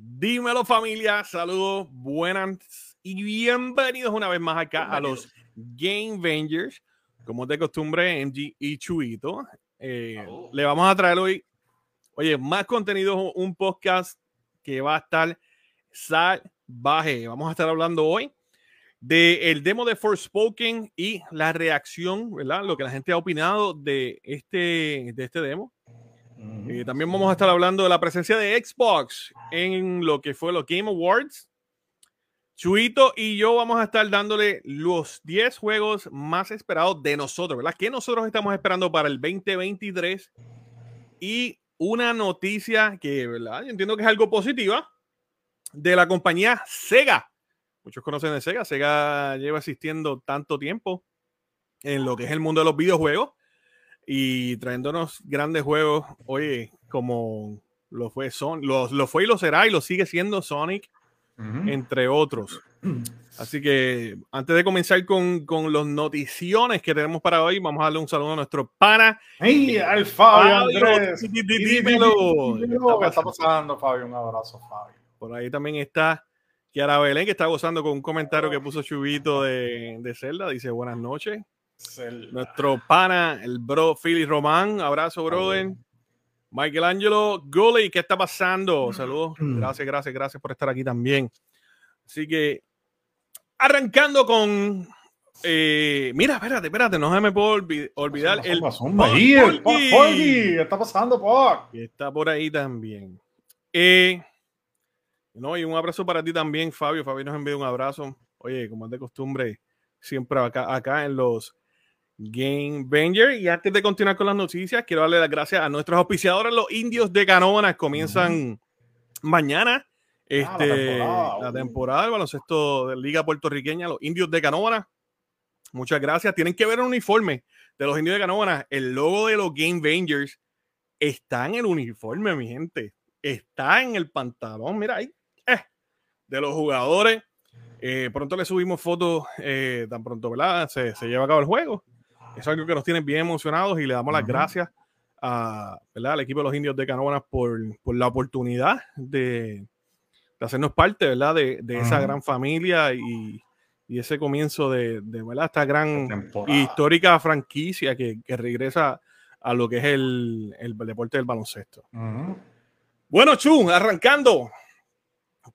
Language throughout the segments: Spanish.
Dímelo familia, saludos, buenas y bienvenidos una vez más acá a los Game Vengers. Como de costumbre, MG y Chuito. Eh, le vamos a traer hoy, oye, más contenido, un podcast que va a estar salvaje. Vamos a estar hablando hoy de el demo de Forspoken y la reacción, ¿verdad? Lo que la gente ha opinado de este, de este demo. Eh, también vamos a estar hablando de la presencia de Xbox en lo que fue los Game Awards. Chuito y yo vamos a estar dándole los 10 juegos más esperados de nosotros, ¿verdad? Que nosotros estamos esperando para el 2023. Y una noticia que, ¿verdad? Yo entiendo que es algo positiva de la compañía Sega. Muchos conocen de Sega. Sega lleva existiendo tanto tiempo en lo que es el mundo de los videojuegos y trayéndonos grandes juegos, oye, como lo fue, Son lo, lo, fue y lo será y lo sigue siendo Sonic, entre otros. Así que antes de comenzar con, con los noticiones que tenemos para hoy, vamos a darle un saludo a nuestro pana. ¡Hey, al Fabio Andrés! Dímelo. ¿Qué está pasando, Fabio? Un abrazo, Fabio. Por ahí también está Kiara Belén, que está gozando con un comentario que puso Chubito de, de Zelda. Dice, buenas noches. Nuestro pana, el bro Philly Román. Abrazo, brother. Michelangelo Gully, ¿qué está pasando? Saludos. Gracias, gracias, gracias por estar aquí también. Así que, arrancando con. Eh, mira, espérate, espérate, no se me puedo olvidar. el ¿Qué está pasando, está por ahí también. Eh, no, y un abrazo para ti también, Fabio. Fabio nos envía un abrazo. Oye, como es de costumbre, siempre acá, acá en los Game Banger. Y antes de continuar con las noticias, quiero darle las gracias a nuestros auspiciadores, los indios de Canona. Comienzan mañana ah, este, la, temporada, del baloncesto de Liga Puertorriqueña, los indios de Canona. Muchas gracias. Tienen que ver el uniforme de los indios de Canona. El logo de los Game Bangers está en el uniforme, mi gente. Está en el pantalón. Mira ahí. Eh, de los jugadores. Eh, pronto le subimos fotos, eh, tan pronto, ¿verdad? Se, se, lleva a cabo el juego es algo que nos tiene bien emocionados y le damos las gracias a, al equipo de los indios de Canóvanas por, por la oportunidad de, de, hacernos parte ¿verdad? de, de esa gran familia y, y, ese comienzo de, de ¿verdad? esta gran histórica franquicia que, que, regresa a lo que es el, el deporte del baloncesto. Bueno, Chu, arrancando.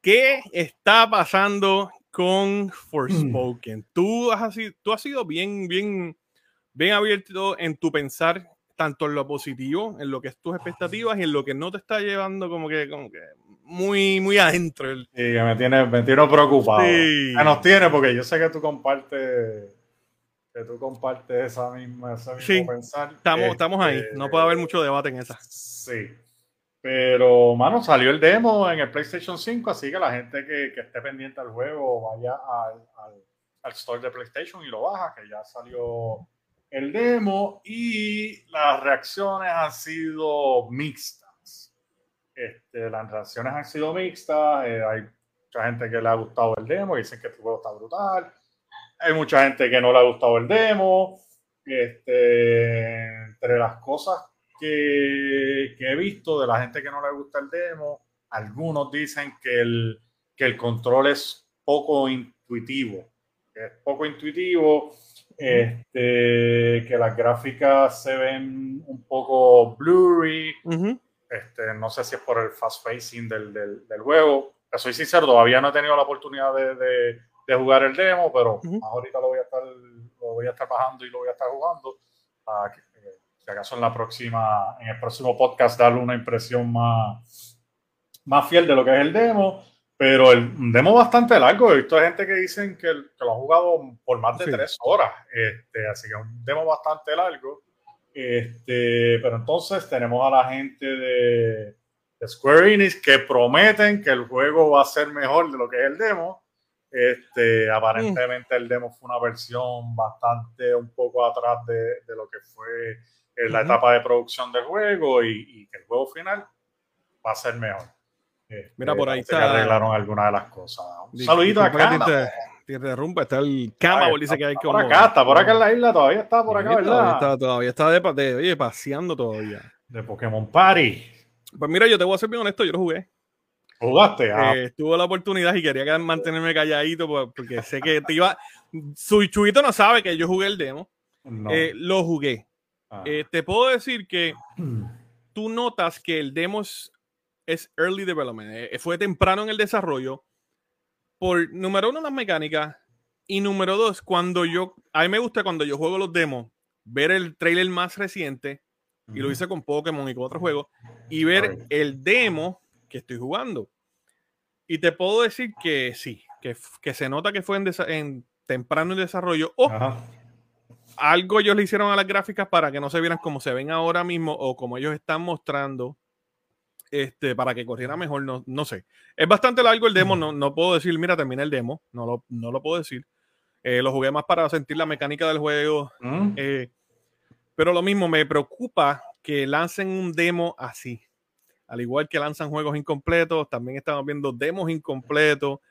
¿Qué está pasando con Forspoken? Mm. Tú, has, tú has sido bien, bien bien abierto en tu pensar, tanto en lo positivo, en lo que es tus expectativas y en lo que no te está llevando como que, como que muy, muy adentro. Sí, que me tiene, me tiene preocupado. Sí. nos tiene porque yo sé que tú compartes que tú compartes esa misma, ese mismo pensar. Estamos, estamos ahí, este, no puede haber mucho debate en esa. Sí. Pero, mano, salió el demo en el PlayStation 5, así que la gente que, que esté pendiente al juego vaya al, al, al, store de PlayStation y lo baja, que ya salió el demo y las reacciones han sido mixtas. Este, las reacciones han sido mixtas. Eh, hay mucha gente que le ha gustado el demo y dicen que el juego está brutal. Hay mucha gente que no le ha gustado el demo. Este, entre las cosas que, que, he visto de la gente que no le gusta el demo, algunos dicen que el, que el control es poco intuitivo. es poco intuitivo este, que las gráficas se ven un poco blurry. este, no sé si es por el fast facing del, del, del, juego. Soy sincero, todavía no he tenido la oportunidad de, de, de jugar el demo, pero ahorita lo voy, a estar, lo voy a estar bajando y lo voy a estar jugando. Para que, eh, si acaso en la próxima, en el próximo podcast darle una impresión más, más fiel de lo que es el demo. Pero el demo bastante largo. He visto gente que dicen que, que lo han jugado por más de tres horas. Este, así que un demo bastante largo. Este, pero entonces tenemos a la gente de, de, Square Enix que prometen que el juego va a ser mejor de lo que es el demo. Este, aparentemente el demo fue una versión bastante un poco atrás de, de lo que fue eh, la etapa de producción del juego y, y que el juego final va a ser mejor. Mira, por ahí está. arreglaron algunas de las cosas. Un saludito acá. Te, interrumpe, está el Cama, dice que hay que. Por acá, está por acá en la isla, todavía está por acá, ¿verdad? Todavía está, todavía está de, oye, paseando todavía. De Pokémon Party. Pues mira, yo te voy a ser bien honesto, yo lo jugué. Jugaste, ah. Eh, tuve la oportunidad y quería mantenerme calladito porque sé que te iba. Su chuito no sabe que yo jugué el demo. Eh, lo jugué. Ah. Eh, te puedo decir que tú notas que el demo es, early development. fue temprano en el desarrollo. Por número uno, las mecánicas. Y número dos, cuando yo. A mí me gusta cuando yo juego los demos, ver el trailer más reciente. Y lo hice con Pokémon y con otros juegos. Y ver el demo que estoy jugando. Y te puedo decir que sí, que, que se nota que fue en, en temprano en desarrollo. O algo ellos le hicieron a las gráficas para que no se vieran como se ven ahora mismo o como ellos están mostrando. Este, para que corriera mejor, no, no sé. Es bastante largo el demo, no, no puedo decir, mira, termina el demo, no lo, no lo puedo decir. Eh, lo jugué más para sentir la mecánica del juego. Mm. Eh, pero lo mismo, me preocupa que lancen un demo así. Al igual que lanzan juegos incompletos, también estamos viendo demos incompletos.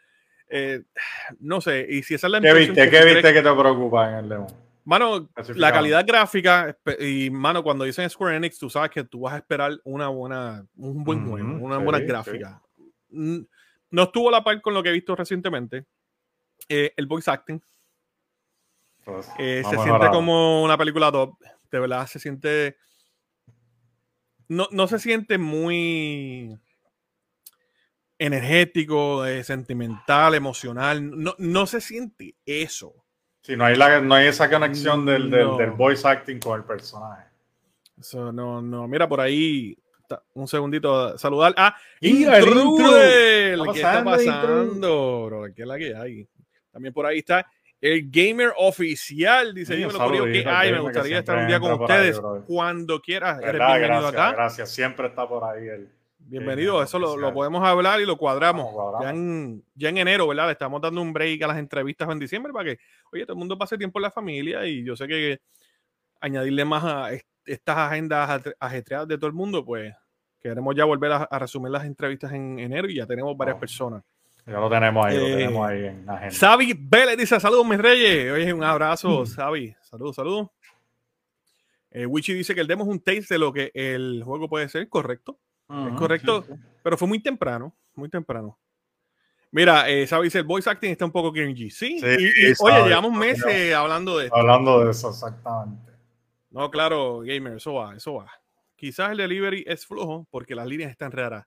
Eh, no sé, y si esa es la ¿Qué viste? ¿Qué viste que te preocupa en el demo? Mano, la calidad gráfica y, mano, cuando dicen Square Enix, tú sabes que tú vas a esperar una buena, un buen juego, una buena gráfica. No estuvo a la par con lo que he visto recientemente. Eh, el voice acting. Pues, eh, se siente como una película top. De verdad, se siente. No, no se siente muy energético, eh, sentimental, emocional. No, no se siente eso. Sí, no hay, la, no hay esa conexión del, del, voice acting con el personaje. Eso no, no. Mira, por ahí, un segundito, saludar a Intruel. ¿Qué está pasando, bro? ¿Qué es la que hay? También por ahí está el gamer oficial. Dice, sí, me que hay, me gustaría estar un día con ustedes cuando quieras. Eres bienvenido gracias, acá. Gracias, siempre está por ahí el Bienvenido, eso lo, podemos hablar y lo cuadramos. Ya, en, ya, en, enero, ¿verdad? Le estamos dando un break a las entrevistas en diciembre para que, oye, todo el mundo pase tiempo en la familia y yo sé que añadirle más a estas agendas ajetreadas de todo el mundo, pues queremos ya volver a, resumir las entrevistas en enero y ya tenemos varias personas. Ya lo tenemos ahí, lo eh, tenemos ahí en la agenda. Sabi Vélez dice, saludos mis reyes. Oye, un abrazo, Sabi. Saludos, saludos. Eh, Wichi dice que el demo es un taste de lo que el juego puede ser, correcto es correcto, pero fue muy temprano, muy temprano. Mira, eh, sabes, el voice acting está un poco cringy. Sí, y, oye, llevamos meses hablando de esto. Hablando de eso, exactamente. No, claro, gamer, eso va, eso va. Quizás el delivery es flojo porque las líneas están raras.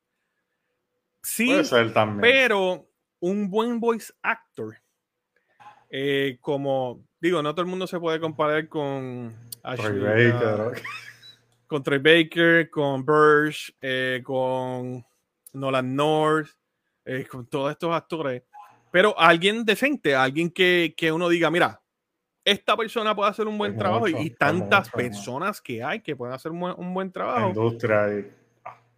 Sí, también. pero un buen voice actor, eh, como digo, no todo el mundo se puede comparar con Ashley, Baker con Trey Baker, con Burge, eh, con Nolan North, eh, con todos estos actores. Pero alguien decente, alguien que, que, uno diga, mira, esta persona puede hacer un buen trabajo y tantas personas que hay que pueden hacer un, buen trabajo. industria y...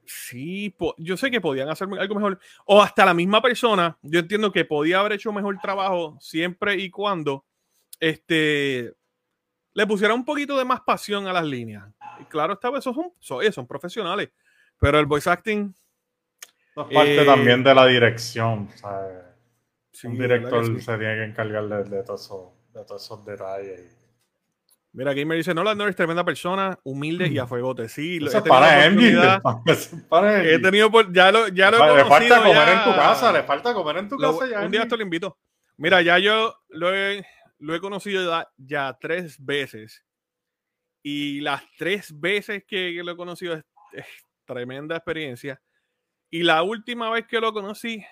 Sí, yo sé que podían hacer algo mejor. O hasta la misma persona, yo entiendo que podía haber hecho mejor trabajo siempre y cuando este, le pusiera un poquito de más pasión a las líneas. Y claro, esta vez son, son, son profesionales, pero el voice acting... Es parte también de la dirección. un director se tiene que encargar de, todos esos detalles. Mira, Gamer dice, no, no es tremenda persona, humilde y a fuegote. Sí, Eso he para He tenido ya lo, ya lo Le falta comer en tu casa, le falta comer en tu casa ya. Un día esto lo invito. Mira, ya yo lo he, lo he conocido ya, tres veces. Y las tres veces que, lo he conocido es, tremenda experiencia. Y la última vez que lo conocí,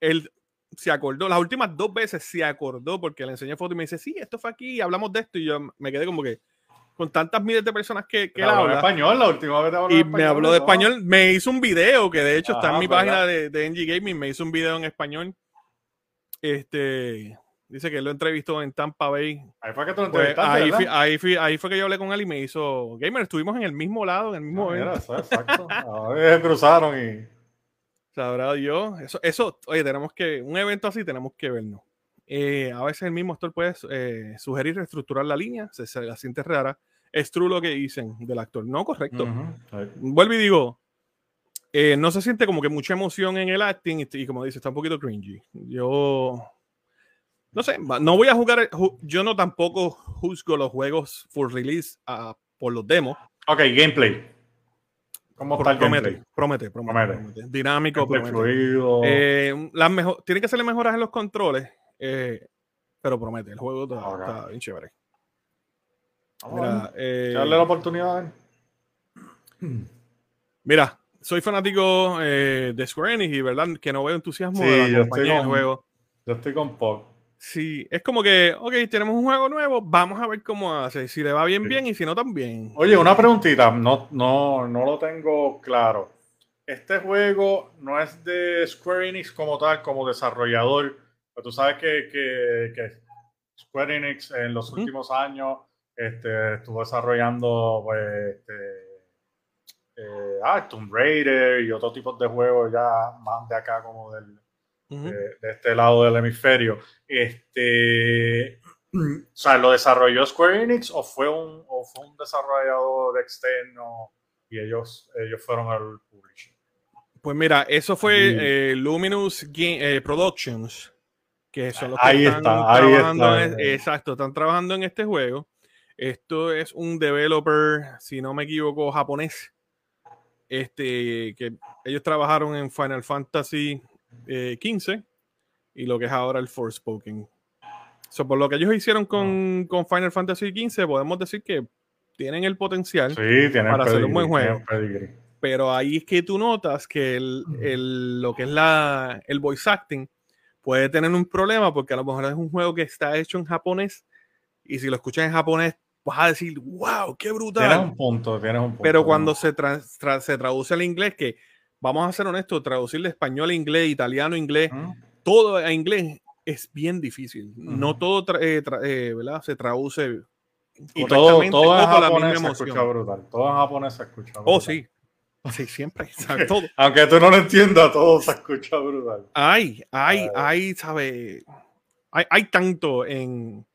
él se acordó, las últimas dos veces se acordó porque le enseñé foto y me dice, sí, esto fue aquí, hablamos de esto. Y yo me quedé como que con tantas miles de personas que, que habla. español la última vez Y me habló de español, me hizo un video que de hecho está en mi página de, de NG Gaming, me hizo un video en español. Este, Dice que lo entrevistó en Tampa Bay. Ahí fue que tú lo pues, entrevistaste, ahí, ahí, fue que yo hablé con él y me hizo Gamer. Estuvimos en el mismo lado, en el mismo ah, exacto. A cruzaron y. Sabrá Dios. Eso, eso, oye, tenemos que. Un evento así tenemos que vernos. Eh, a veces el mismo actor puede eh, sugerir reestructurar la línea, se, se, la siente rara. Es true lo que dicen del actor. No, correcto. Vuelvo y digo, eh, no se siente como que mucha emoción en el acting y, y, como dice, está un poquito cringy. Yo no sé, no voy a jugar. Yo no tampoco juzgo los juegos full release uh, por los demos. Ok, gameplay. ¿Cómo está el promete, gameplay? promete, promete, Promete. promete. Dinámico, Gameplay promete. fluido. Eh, las mejo- tiene que serle mejoras en los controles, eh, pero promete. El juego está, bien chévere. Vamos a Mira, ver. eh, Darle la oportunidad. mira, soy fanático eh, de Square Enix y verdad que no veo entusiasmo Sí, de la yo estoy compañía del con- juego. Yo estoy con Pog. Sí, es como que, ok, tenemos un juego nuevo, vamos a ver cómo hace. Si le va bien, Sí. bien, y si no, también. Oye, una preguntita, no, no, no lo tengo claro. Este juego no es de Square Enix como tal, como desarrollador, pero tú sabes que, que- que Square Enix en los últimos años este, estuvo desarrollando pues, este, eh, ah, Tomb Raider y otros tipos de juegos ya más de acá como del, De, de este lado del hemisferio. Este, o sea, ¿lo desarrolló Square Enix o fue un, o fue un desarrollador externo y ellos, ellos fueron el publisher? Pues mira, eso fue Sí. eh, Luminous Ga- eh, Productions, que son los que Ahí están está, ahí trabajando está. en- exacto, están trabajando en este juego. Esto es un developer, si no me equivoco, japonés. Este, que ellos trabajaron en Final Fantasy eh, 15 y lo que es ahora el Forspoken. So, por lo que ellos hicieron con, con Final Fantasy 15, podemos decir que tienen el potencial Sí, tienen Para hacer un buen juego. pero ahí es que tú notas que el, el- lo que es la, el voice acting puede tener un problema porque a lo mejor es un juego que está hecho en japonés y si lo escuchas en japonés vas a decir, wow, qué Tienes brutal. un punto, tienes un punto. Pero cuando se, tra- tra- se traduce al inglés, que vamos a ser honestos, traducir de español a inglés, italiano a inglés, Ujú. todo a inglés es bien difícil. No Ujú. todo tra- eh, tra- eh, ¿verdad? se traduce. Y todo, todo en japonés se escucha brutal. Todo en japonés se escucha brutal. Oh, sí. Sí, siempre. ¿sabes? Todo. Aunque tú no lo entiendas, todo se escucha brutal. Hay, Ay. hay, ¿sabe? Hay, hay tanto en,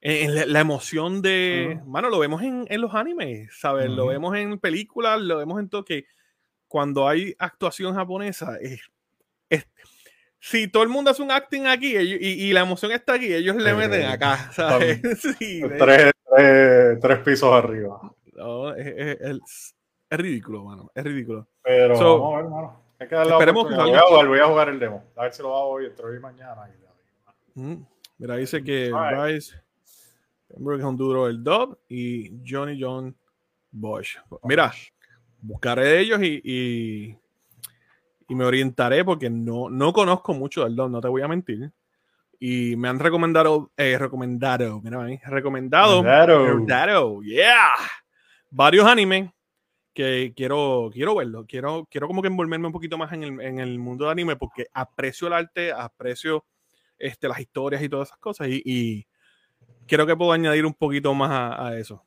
en la, la emoción de. Ujú. Mano, lo vemos en, en los animes, ¿sabes? Lo Ujú. vemos en películas, lo vemos en todo que cuando hay actuación japonesa, es, es- si todo el mundo hace un acting aquí ellos- y, y la emoción está aquí, ellos le meten acá, ¿sabes? Sí, Tres, tres, tres pisos arriba. no, es, es- ridículo, mano, es ridículo. Pero So, vamos a ver, hermano. Hay que darle esperemos que salga. voy, a jugar, voy a jugar el demo. A ver si lo hago hoy, entre hoy y mañana. Ujú. Mira, dice que. Bryce Pembroke Honduras el dub y Johnny John Bosch. Mira, buscaré de ellos y, y, y me orientaré porque no, no conozco mucho del dub, no te voy a mentir. Y me han recomendado, eh, recomendado, mira ahí, recomendado, recomendado, yeah, varios animes que quiero, quiero verlo, quiero, quiero como que envolverme un poquito más en el, en el mundo de anime porque aprecio el arte, aprecio este, las historias y todas esas cosas y, y creo que puedo añadir un poquito más a, a eso.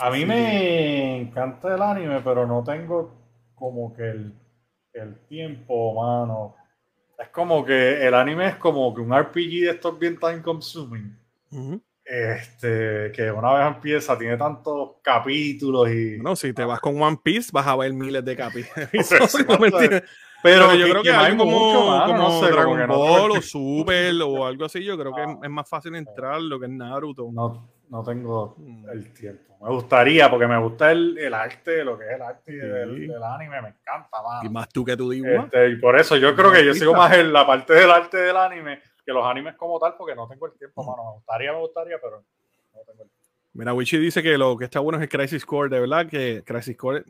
A mí me encanta el anime, pero no tengo como que el, el tiempo, mano. Es como que el anime es como que un RPG de estos bien time consuming. Ujú. Este, que una vez empieza, tiene tantos capítulos y. Bueno, si te vas con One Piece, vas a ver miles de capítulos. No, pero Pero yo creo que, no hay algo como, mucho, mano, como no sé, Dragon que no Ball tengo- o Super o algo así, yo creo que es, Ah. es más fácil entrar lo que es Naruto. No, no tengo Mm. el tiempo. Me gustaría, porque me gusta el, el arte, lo que es el arte del, del anime, me encanta, Y mano. más tú que tú dibujas. Este, y por eso yo creo que yo sigo más en la parte del arte del anime que los animes como tal, porque no tengo el tiempo, mano. Me gustaría, me gustaría, pero no tengo el tiempo. Mira, Wichi dice que lo que está bueno es el Crisis Core, de verdad que Crisis Core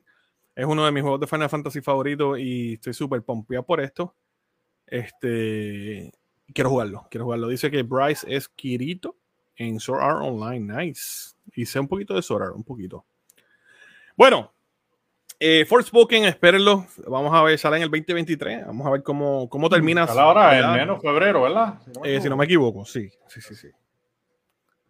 es uno de mis juegos de Final Fantasy favoritos y estoy súper pompeado por esto. Este, quiero jugarlo, quiero jugarlo. Dice que Bryce es Kirito en Sword Art Online, nice. Y sé un poquito de Sword Art, un poquito. Bueno, eh, Forspoken, espérenlo. Vamos a ver, sale en el 2023. Vamos a ver cómo, cómo termina. Sale ahora en ¿verdad? menos febrero, ¿verdad? Si no me Eh, si no me equivoco, sí, sí, sí, sí.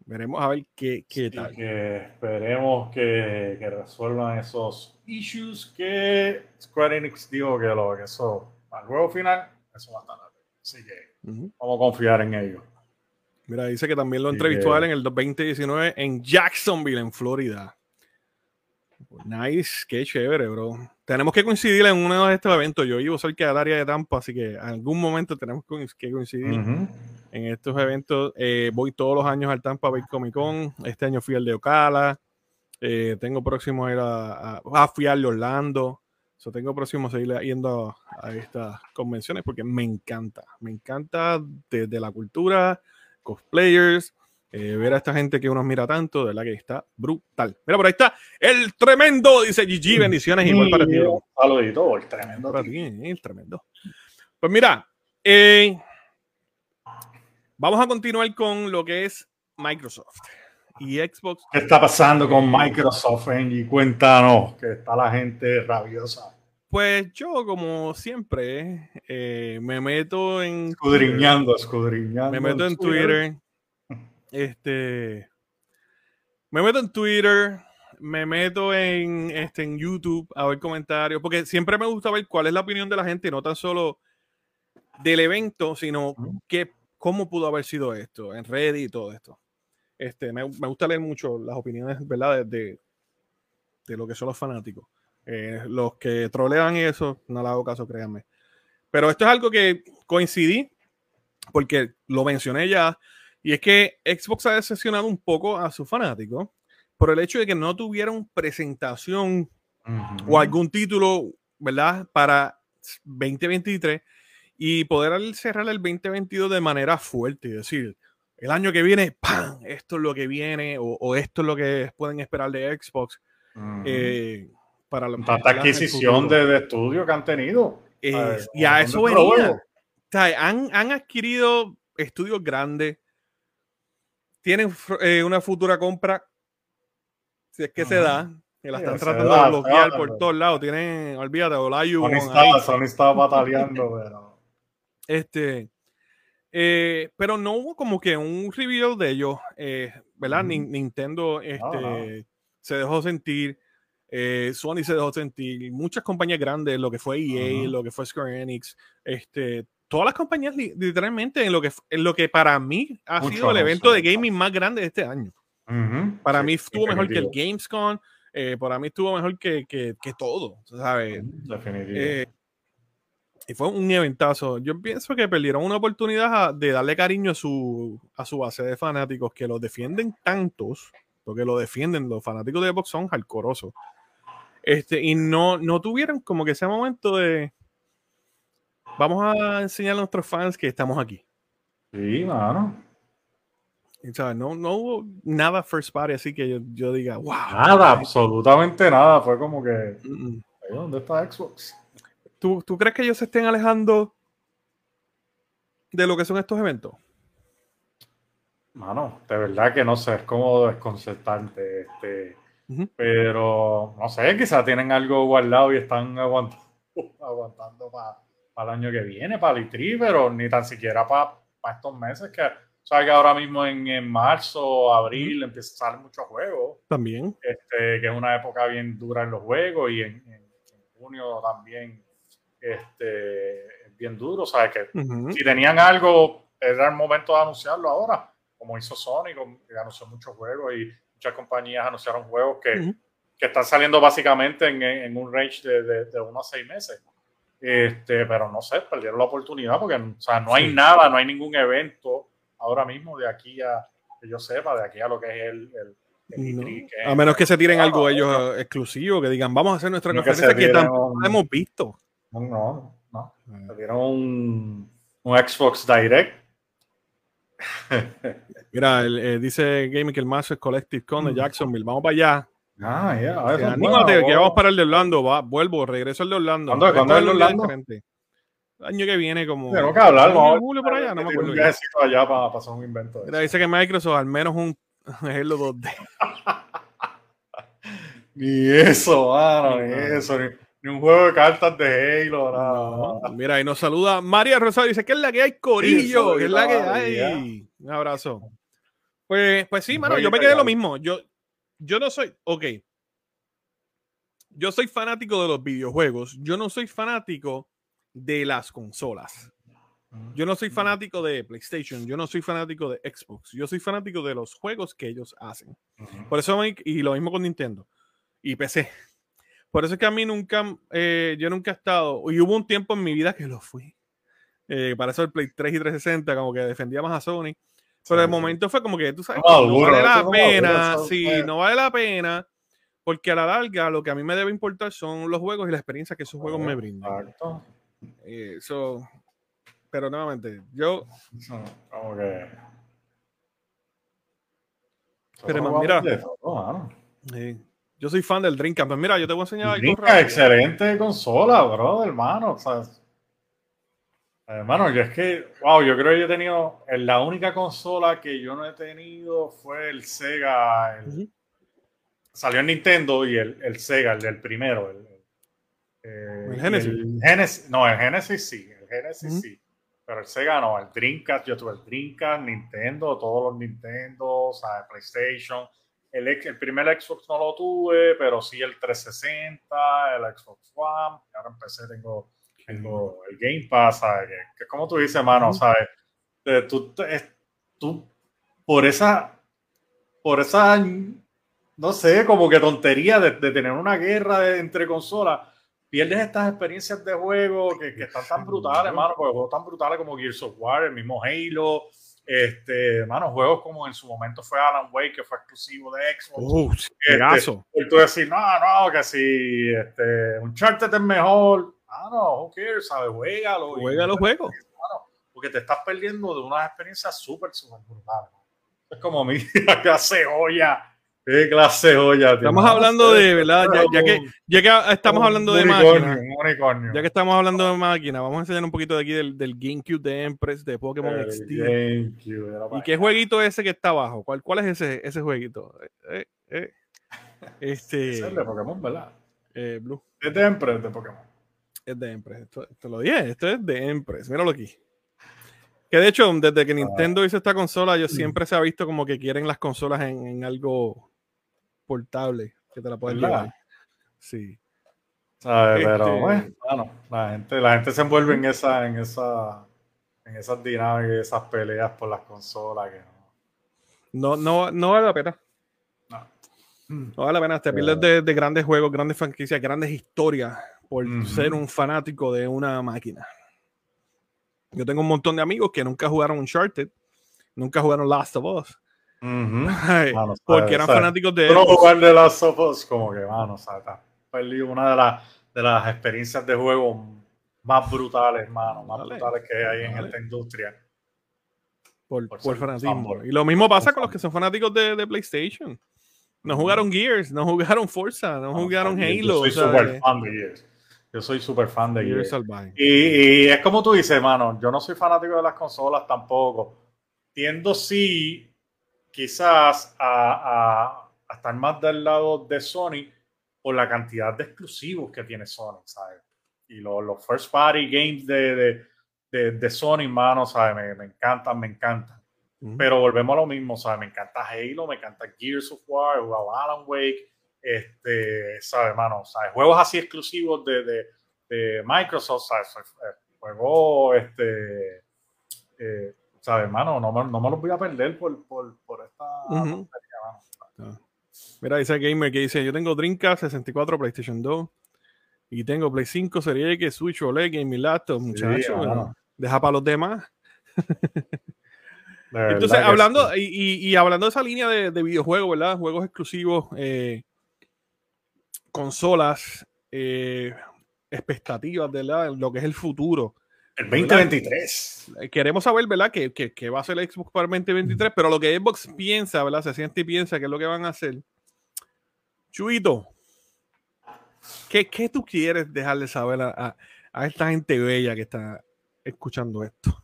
Veremos a ver qué, qué tal. que esperemos que, que resuelvan esos issues que Square Enix dijo que, lo, que eso, al juego final, eso va a estar. Así que Ujú. vamos a confiar en ellos. Mira, dice que también lo entrevistó que- a él en el 2019 en Jacksonville, en Florida. Nice, qué chévere, bro. Tenemos que coincidir en uno de estos eventos. Yo vivo cerca del área de Tampa, así que en algún momento tenemos que coincidir Ujú. en estos eventos. Eh, voy todos los años al Tampa Bay Comic Con. Este año fui al de Ocala. Eh, tengo próximo a ir a, a, a fui a Orlando. So, tengo próximo a seguir yendo a, estas convenciones porque me encanta. Me encanta desde la cultura, cosplayers, eh, ver a esta gente que uno mira tanto, de la que está brutal. Mira, por ahí está el tremendo, dice GG, bendiciones igual para ti. Saludito, el tremendo. Para ti, el tremendo. Pues mira, eh, vamos a continuar con lo que es Microsoft y Xbox. ¿Qué está pasando con Microsoft, Y Cuéntanos, que está la gente rabiosa. Pues yo, como siempre, eh, me meto en. Escudriñando, escudriñando. Me meto en Twitter. Este. Me meto en Twitter. Me meto en, este, en YouTube a ver comentarios. Porque siempre me gusta ver cuál es la opinión de la gente, no tan solo del evento, sino que, cómo pudo haber sido esto en Reddit y todo esto. Este, me, me, gusta leer mucho las opiniones, ¿verdad? De, de, lo que son los fanáticos. Eh, los que trolean eso, no le hago caso, créanme. Pero esto es algo que coincidí, porque lo mencioné ya, y es que Xbox ha decepcionado un poco a sus fanáticos por el hecho de que no tuvieron presentación uh -huh. o algún título, ¿verdad? Para 2023 y poder cerrar el 2022 de manera fuerte y decir, el año que viene, ¡pam! Esto es lo que viene, o, o esto es lo que pueden esperar de Xbox. Uh -huh. eh, para la Tanta adquisición de, de, estudio que han tenido. Eh, a ver, y a eso venía. O sea, han, han, adquirido estudios grandes, tienen eh, una futura compra, si es que -huh. se da, que la están sí, tratando da, de bloquear por todos lados. Tienen, olvídate, Olayu. Sony está, Sony está bataleando, pero. Este. Eh, pero no hubo como que un reveal de ellos, ¿verdad? Nintendo este, no, no. se dejó sentir, eh, Sony se dejó sentir, muchas compañías grandes, lo que fue EA, uh -huh. lo que fue Square Enix, este, todas las compañías literalmente en lo que, en lo que para mí ha Mucho sido el evento de gaming más grande de este año. Uh -huh. Para sí, mí estuvo mejor que el Gamescom, eh, para mí estuvo mejor que, que, que todo, ¿sabes? Definitivo. Eh, y fue un eventazo. Yo pienso que perdieron una oportunidad de darle cariño a su, a su base de fanáticos que lo defienden tantos, porque lo defienden, los fanáticos de Xbox son hardcoreosos. Este, y no, no tuvieron como que ese momento de vamos a enseñar a nuestros fans que estamos aquí. Sí, mano. ¿sabes? No, no hubo nada first party así que yo, yo diga, wow. Nada, absolutamente nada. Fue como que, mm -mm. ¿dónde está Xbox? ¿Tú, ¿Tú crees que ellos se estén alejando de lo que son estos eventos? Mano, de verdad que no sé, es como desconcertante. Este, uh -huh. Pero no sé, quizás tienen algo guardado y están aguantando, aguantando para pa el año que viene, para el E3, pero ni tan siquiera para pa estos meses que que ahora mismo en, en marzo, abril, empiezan a salir muchos juegos. También. Este, que es una época bien dura en los juegos y en, en, en junio también este, bien duro, ¿sabes? Que uh -huh. si tenían algo, era el momento de anunciarlo ahora, como hizo Sony, que anunció muchos juegos y muchas compañías anunciaron juegos que, uh -huh. que están saliendo básicamente en, en un range de, de, de, uno a seis meses. Este, pero no sé, perdieron la oportunidad porque o sea, no hay sí. nada, no hay ningún evento ahora mismo de aquí a, que yo sepa, de aquí a lo que es el, el no. A menos que se tiren ah, algo ellos no. exclusivo, que digan, vamos a hacer nuestra no conferencia que, que tampoco hemos visto. No, no, no. Me dieron un, un Xbox Direct. Mira, el, eh, dice Gaming que el Master Collective Con de mm. Jacksonville. Vamos para allá. Ah, ya. Yeah. Anímate, que vamos para el de Orlando. Va, vuelvo, regreso al de Orlando. ¿Cuándo, ¿cuándo es el Orlando? El año que viene, como. Tengo que hablar, ¿no? julio por allá, no me acuerdo. Allá para pasar un invento. Mira, dice que Microsoft al menos un Halo 2D. ni eso, mano, ni eso. Ni ni un juego de cartas de Halo. No, mira, y nos saluda María Rosario. Dice que es la que hay, Corillo. Sí, que es la que hay. Un abrazo. Pues, pues sí, mano, yo me quedé lo mismo. Yo, yo no soy. Ok. Yo soy fanático de los videojuegos. Yo no soy fanático de las consolas. Yo no soy fanático de PlayStation, yo no soy fanático de Xbox, yo soy fanático de los juegos que ellos hacen. Por eso, y lo mismo con Nintendo y PC. Por eso es que a mí nunca, eh, yo nunca he estado, y hubo un tiempo en mi vida que lo fui. Eh, para eso el Play 3 y 360, como que defendía más a Sony. Pero sí. de momento fue como que, tú sabes, no, no vale la pena, sí, no vale la pena. Porque a la larga lo que a mí me debe importar son los juegos y la experiencia que esos juegos me brindan. Exacto. Eso, pero nuevamente, yo. Como que. Pero más, mira. Yo soy fan del Dreamcast. Pues mira, yo te voy a enseñar algo. excelente consola, bro, hermano. O sea, Hermano, yo es que, wow, yo creo que yo he tenido, la única consola que yo no he tenido fue el Sega. Salió en Nintendo y el, el, Sega, el del primero. El, eh, Genesis. Genesis. No, el Genesis sí, el Genesis sí. Pero el Sega no, el Dreamcast, yo tuve el Dreamcast, Nintendo, todos los Nintendo, o sea, PlayStation. El, el primer Xbox no lo tuve, pero sí el 360, el Xbox One. Ahora empecé, tengo tengo el Game Pass, ¿sabes? Que, como tú dices, mano, ¿sabes? Tú, tú, por esa, por esa, no sé, como que tontería de, tener una guerra entre consolas, pierdes estas experiencias de juego que, que están tan brutales, hermano, porque juegos tan brutales como Gears of War, el mismo Halo, este, hermano, juegos como en su momento fue Alan Wake, que fue exclusivo de Xbox. Uh, este, y tú decís, no, no, que si este, Uncharted es mejor, Ah, no, who cares, ¿sabes? Juégalo. Juega los juegos. Porque te estás perdiendo de unas experiencias súper, súper brutales. Es como mi clase joya. Qué clase joya. Estamos hablando de, ¿verdad? Ya, que, ya que estamos hablando de máquina. Ya que estamos hablando de máquina, vamos a enseñar un poquito de aquí del, del GameCube de Empress de Pokémon el. GameCube, ¿Y qué jueguito ese que está abajo? ¿Cuál, cuál es ese, ese jueguito? Eh, eh, eh. Este, es de Pokémon, ¿verdad? Eh, Blue. Es de Empress de Pokémon es de Empress. Esto, te lo dije, esto es de Empress. Míralo aquí. Que de hecho, desde que Nintendo hizo esta consola, yo siempre se ha visto como que quieren las consolas en, algo portable, que te la puedes llevar. Sí. Pero este bueno, la gente, la gente se envuelve en esa, en esa, en esas dinámicas, esas peleas por las consolas que no. No, no, vale la pena. No. No vale la pena. Te pierdes de, de, grandes juegos, grandes franquicias, grandes historias por ser un fanático de una máquina. Yo tengo un montón de amigos que nunca jugaron Uncharted, nunca jugaron Last of Us. Porque eran fanáticos de. No jugar de Last of como que, mano, o sea, perdido una de, las de las experiencias de juego más brutales, hermano, más brutales que hay en esta industria. Por, por, fanatismo. Y lo mismo pasa con los que son fanáticos de, de PlayStation. No jugaron Gears, no jugaron Forza, no, jugaron Halo. Yo soy súper fan de Gears. Yo soy súper fan de Gears. Y, y, es como tú dices, hermano, yo no soy fanático de las consolas tampoco. Tiendo sí, quizás, a, a, estar más del lado de Sony por la cantidad de exclusivos que tiene Sony, ¿sabes? Y los, los first party games de, de, de, Sony, hermano, ¿sabes? Me, me encantan, me encantan. Pero volvemos a lo mismo, ¿sabes? Me encanta Halo, me encanta Gears of War, Alan Wake este, ¿sabes, hermano? ¿Sabes? Juegos así exclusivos de, de, de Microsoft, ¿sabes? Juegos, este, eh, ¿sabes, hermano? No me, no me, los voy a perder por, por, por esta uh Mira, dice Gamer que dice, yo tengo Dreamcast 64, PlayStation 2 y tengo Play 5, Serie X, Switch, OLED, Game Laptop, muchachos. deja para los demás. Entonces, hablando, y, y, y, hablando de esa línea de, de videojuegos, ¿verdad? Juegos exclusivos, eh, consolas, eh, expectativas de lo que es el futuro. El 2023. Eh, queremos saber, ¿verdad? Que, que, va a ser el Xbox para el 2023, pero lo que Xbox piensa, ¿verdad? Se siente y piensa que es lo que van a hacer. Chuito, ¿qué, qué tú quieres dejarle saber a, a, esta gente bella que está escuchando esto?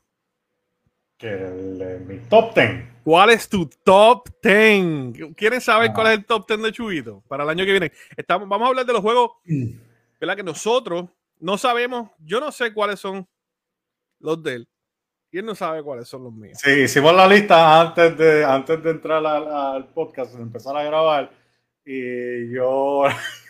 Que el, mi top 10. ¿Cuál es tu top 10? ¿Quieren saber cuál es el top 10 de Chubito para el año que viene? Estamos, vamos a hablar de los juegos, mm. ¿verdad? Que nosotros no sabemos, yo no sé cuáles son los de él. Y él no sabe cuáles son los míos. Sí, hicimos la lista antes de, antes de entrar al, podcast, de empezar a grabar. Y yo,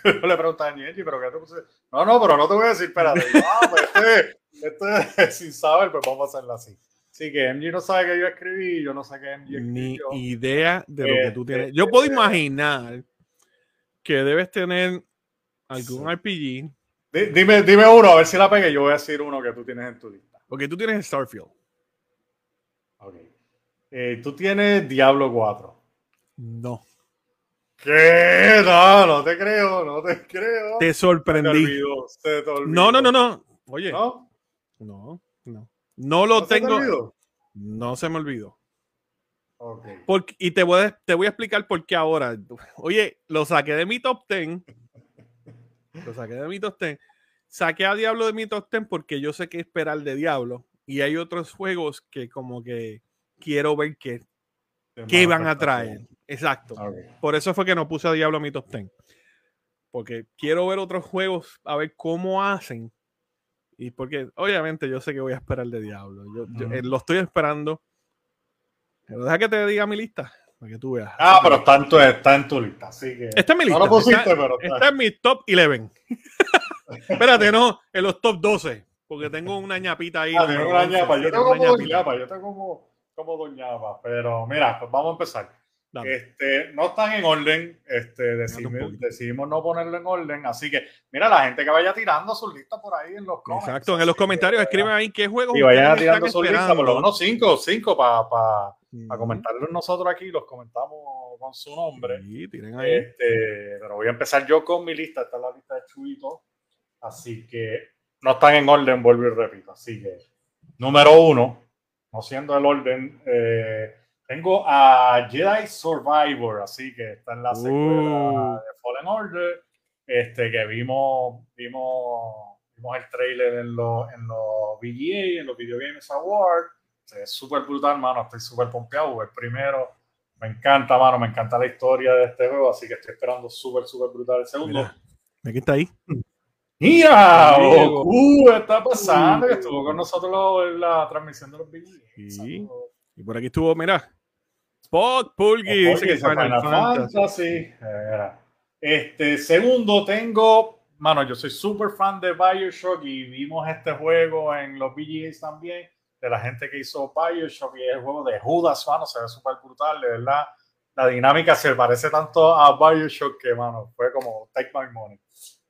le pregunté a Nietzsche, ¿pero qué te puse? No, no, pero no te voy a decir, espérate. No, pues este, este es sin saber, pues vamos a hacerlo así. Sí, que MG no sabe que yo escribí, yo no sé que MG Ni idea de lo que tú tienes. Yo puedo imaginar que debes tener algún RPG. Dime, dime uno, a ver si la pegué. Yo voy a decir uno que tú tienes en tu lista. Porque tú tienes Starfield. Ok. Eh, tú tienes Diablo 4. No. ¿Qué? No, no te creo, no te creo. Te sorprendí. no, no, no, no. Oye. ¿No? No, no. No lo tengo. No se me olvidó. Okay. y te voy, a, te voy a explicar por qué ahora. Oye, lo saqué de mi top 10. lo saqué de mi top 10. Saqué a Diablo de mi top 10 porque yo sé qué esperar de Diablo. Y hay otros juegos que como que quiero ver qué, qué van a traer. Exacto. Por eso fue que no puse a Diablo en mi top 10. Porque quiero ver otros juegos, a ver cómo hacen. Y porque obviamente yo sé que voy a esperar de Diablo. Yo, eh, lo estoy esperando. Pero deja que te diga mi lista. Para que tú veas. Ah, pero está en tu, está en tu lista. Así que... Esta es mi lista. está, pero está. en mi top 11. Espérate, no, en los top 12. Porque tengo una ñapita ahí. Ah, tengo una ñapa. Yo tengo como ñapa. Yo tengo como, como doñapa. Pero mira, pues vamos a empezar. Este, no están en orden, este, decidimos, decidimos, no ponerlo en orden, así que mira la gente que vaya tirando sus listas por ahí en los comentarios. Exacto, en los comentarios escriben ahí qué juegos. Y vayan tirando sus listas, por lo menos cinco, cinco para pa, comentarlos nosotros aquí, los comentamos con su nombre. Sí, tienen ahí. Este, pero voy a empezar yo con mi lista, esta es la lista de Chuito, así que no están en orden, vuelvo y repito, así que número uno, no siendo el orden, eh, tengo a Jedi Survivor, así que está en la secuela uh. de Fallen Order, este, que vimos, vimos, vimos el trailer en los, en los VGA, en los Video Games Awards. Es súper brutal, mano. Estoy súper pompeado. El primero me encanta, mano. Me encanta la historia de este juego, así que estoy esperando súper, súper brutal el segundo. Mira, aquí está ahí. Mira, uh, está pasando, que estuvo con nosotros en la transmisión de los VGA. Sí. Y por aquí estuvo, mira, Spot Pulgi dice que Final, Fantasy. Este, segundo, tengo, mano, yo soy súper fan de Bioshock y vimos este juego en los VGAs también, de la gente que hizo Bioshock y el juego de Judas, mano, se ve súper brutal, de verdad. La dinámica se parece tanto a Bioshock que, mano, fue como Take My Money.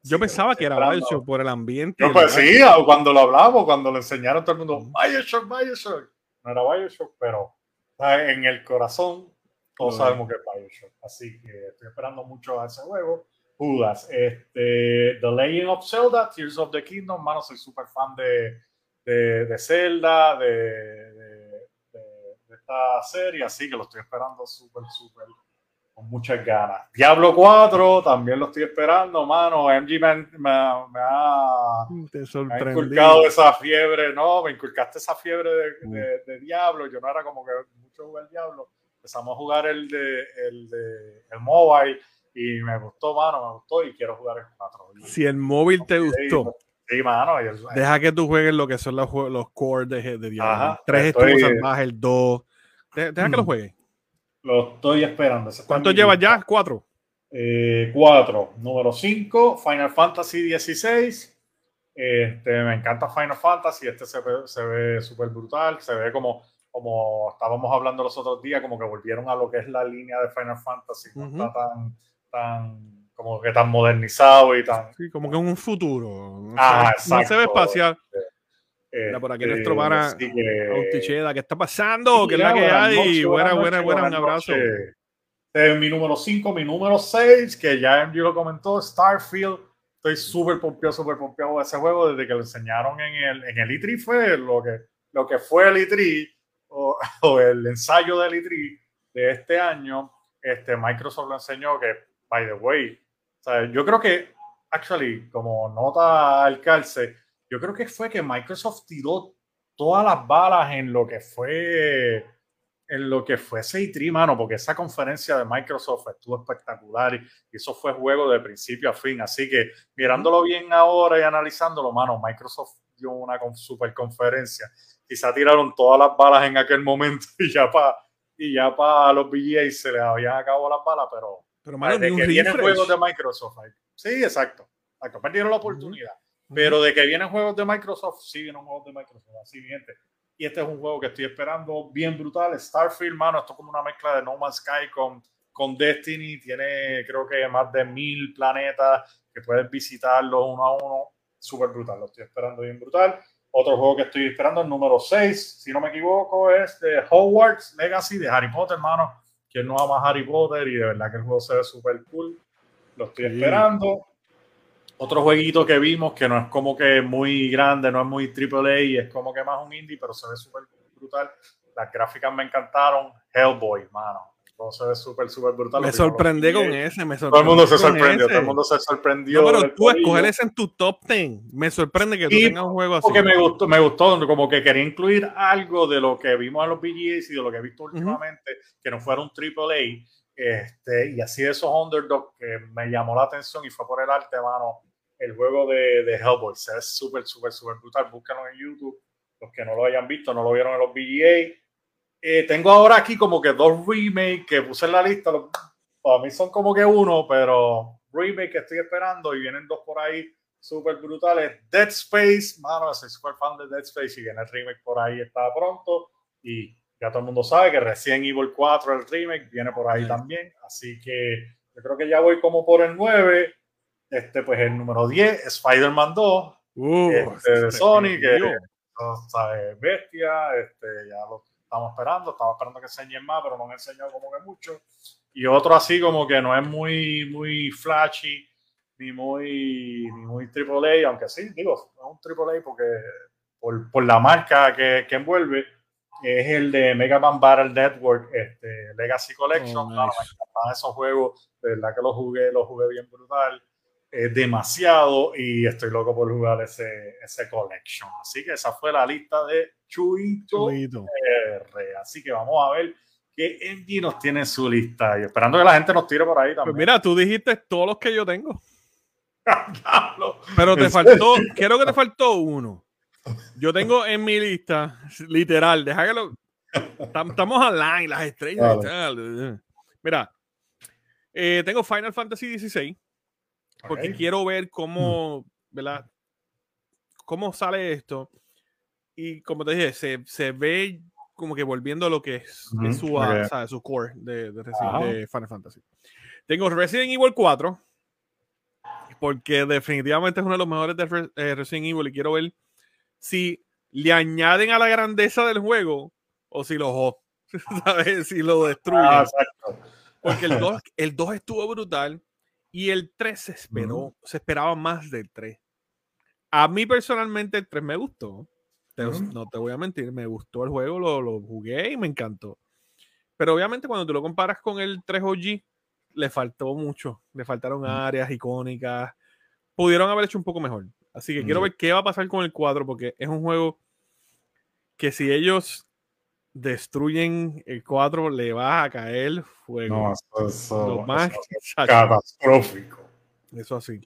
Yo pensaba que era Bioshock por el ambiente. Yo pues sí, cuando lo hablamos, cuando lo enseñaron todo el mundo, Bioshock, Bioshock. No era Bioshock, pero en el corazón, todos sabemos que es Bioshock. Así que estoy esperando mucho a ese juego. Judas, este, The Legend of Zelda, Tears of the Kingdom, mano, soy súper fan de, de, de Zelda, de, de, esta serie, así que lo estoy esperando súper, súper con muchas ganas. Diablo 4 también lo estoy esperando, mano. MG me, me, ha, inculcado esa fiebre, ¿no? Me inculcaste esa fiebre de, de, Diablo. Yo no era como que mucho jugar Diablo. Empezamos a jugar el de, el de el mobile y me gustó, mano, me gustó y quiero jugar el 4. Si el móvil te gustó. Sí, mano. Deja que tú juegues lo que son los, los cores de, de Diablo. 3 estuvo salvaje, el 2. Deja que lo juegues. Lo estoy esperando. ¿Cuánto llevas ya? ¿Cuatro? Eh, cuatro. Número cinco, Final Fantasy XVI. Este, me encanta Final Fantasy. Este se ve, súper brutal. Se ve como, como estábamos hablando los otros días, como que volvieron a lo que es la línea de Final Fantasy. No está tan, tan, como que tan modernizado y tan. Sí, como que en un futuro. Ah, no se ve espacial. Mira, por aquí este, nuestro para Auticheda, ¿qué está pasando? ¿Qué es la que hay? Buena, buena, buena, un abrazo. mi número 5, mi número 6, que ya MG lo comentó, Starfield. Estoy súper pompeado, súper pompeado de ese juego desde que lo enseñaron en el, en el E3. Fue lo que, lo que fue el E3 o, o el ensayo del E3 de este año. Este, Microsoft lo enseñó que, by the way, yo creo que, actually, como nota al calce, yo creo que fue que Microsoft tiró todas las balas en lo que fue en lo que fue ese mano, porque esa conferencia de Microsoft estuvo espectacular y, eso fue juego de principio a fin. Así que mirándolo bien ahora y analizándolo, mano, Microsoft dio una super conferencia. Quizá tiraron todas las balas en aquel momento y ya para y ya para los VGA se les habían acabado las balas, pero, pero mano, de que vienen juegos de Microsoft. Sí, exacto. exacto. Perdieron la oportunidad. Pero de que vienen juegos de Microsoft, sí vienen juegos de Microsoft, así gente. Y este es un juego que estoy esperando bien brutal. Starfield, mano, esto es como una mezcla de No Man's Sky con, con Destiny. Tiene, creo que, más de mil planetas que puedes visitarlos uno a uno. Súper brutal, lo estoy esperando bien brutal. Otro juego que estoy esperando, el número 6, si no me equivoco, es de Hogwarts Legacy de Harry Potter, hermano. ¿Quién no ama Harry Potter? Y de verdad que el juego se ve súper cool. Lo estoy esperando. Otro jueguito que vimos que no es como que muy grande, no es muy AAA, es como que más un indie, pero se ve súper brutal. Las gráficas me encantaron. Hellboy, mano se ve súper, súper brutal. Me sorprendí con ese, me Todo el mundo se sorprendió, todo el mundo se sorprendió. No, pero tú escoger ese en tu top 10. Me sorprende que tú tengas un juego así. Porque me gustó, me gustó, como que quería incluir algo de lo que vimos en los BGAs y de lo que he visto últimamente, que no fuera un AAA. Este, y así de esos underdogs que me llamó la atención y fue por el arte, mano. El juego de, de Hellboy se ve súper, súper, súper brutal. Búscalo en YouTube. Los que no lo hayan visto, no lo vieron en los BGA eh, tengo ahora aquí como que dos remakes que puse en la lista. Para mí son como que uno, pero remake que estoy esperando y vienen dos por ahí súper brutales. Dead Space, mano, soy súper fan de Dead Space y viene el remake por ahí, está pronto. Y ya todo el mundo sabe que recién Evil 4, el remake, viene por ahí también. Así que yo creo que ya voy como por el 9. Este, pues el número 10, Spider-Man 2, uh, este, de Sony, que ¿sabes? bestia, este, ya lo estamos esperando, estamos esperando que enseñen más, pero no han enseñado como que mucho. Y otro así como que no es muy, muy flashy, ni muy, ni muy AAA, aunque sí, digo, es un AAA porque por, por la marca que, que, envuelve, es el de Mega Man Battle Network, este, Legacy Collection. Oh, nice. esos juegos, de verdad que los jugué, los jugué bien brutal es demasiado y estoy loco por jugar ese, ese collection. Así que esa fue la lista de Chuito, R. Así que vamos a ver qué Engie nos tiene en su lista y esperando que la gente nos tire por ahí también. Pues mira, tú dijiste todos los que yo tengo. Pero te faltó, quiero que te faltó uno. Yo tengo en mi lista, literal, deja que lo. Estamos online, las estrellas Mira, eh, tengo Final Fantasy XVI porque quiero ver cómo, ¿verdad? Cómo sale esto. Y como te dije, se, se ve como que volviendo a lo que es, su, ah, su core de, de, Final Fantasy. Tengo Resident Evil 4, porque definitivamente es uno de los mejores de eh, Resident Evil y quiero ver si le añaden a la grandeza del juego o si lo, ¿sabes? Si lo destruyen. Ah, porque el 2, el 2 estuvo brutal. Y el 3 se esperó, se esperaba más del 3. A mí personalmente el 3 me gustó. No te voy a mentir, me gustó el juego, lo, lo, jugué y me encantó. Pero obviamente cuando tú lo comparas con el 3 OG, le faltó mucho. Le faltaron áreas icónicas. Pudieron haber hecho un poco mejor. Así que quiero ver qué va a pasar con el 4, porque es un juego que si ellos destruyen el 4, le va a caer fuego. No, eso, más catastrófico. Eso así.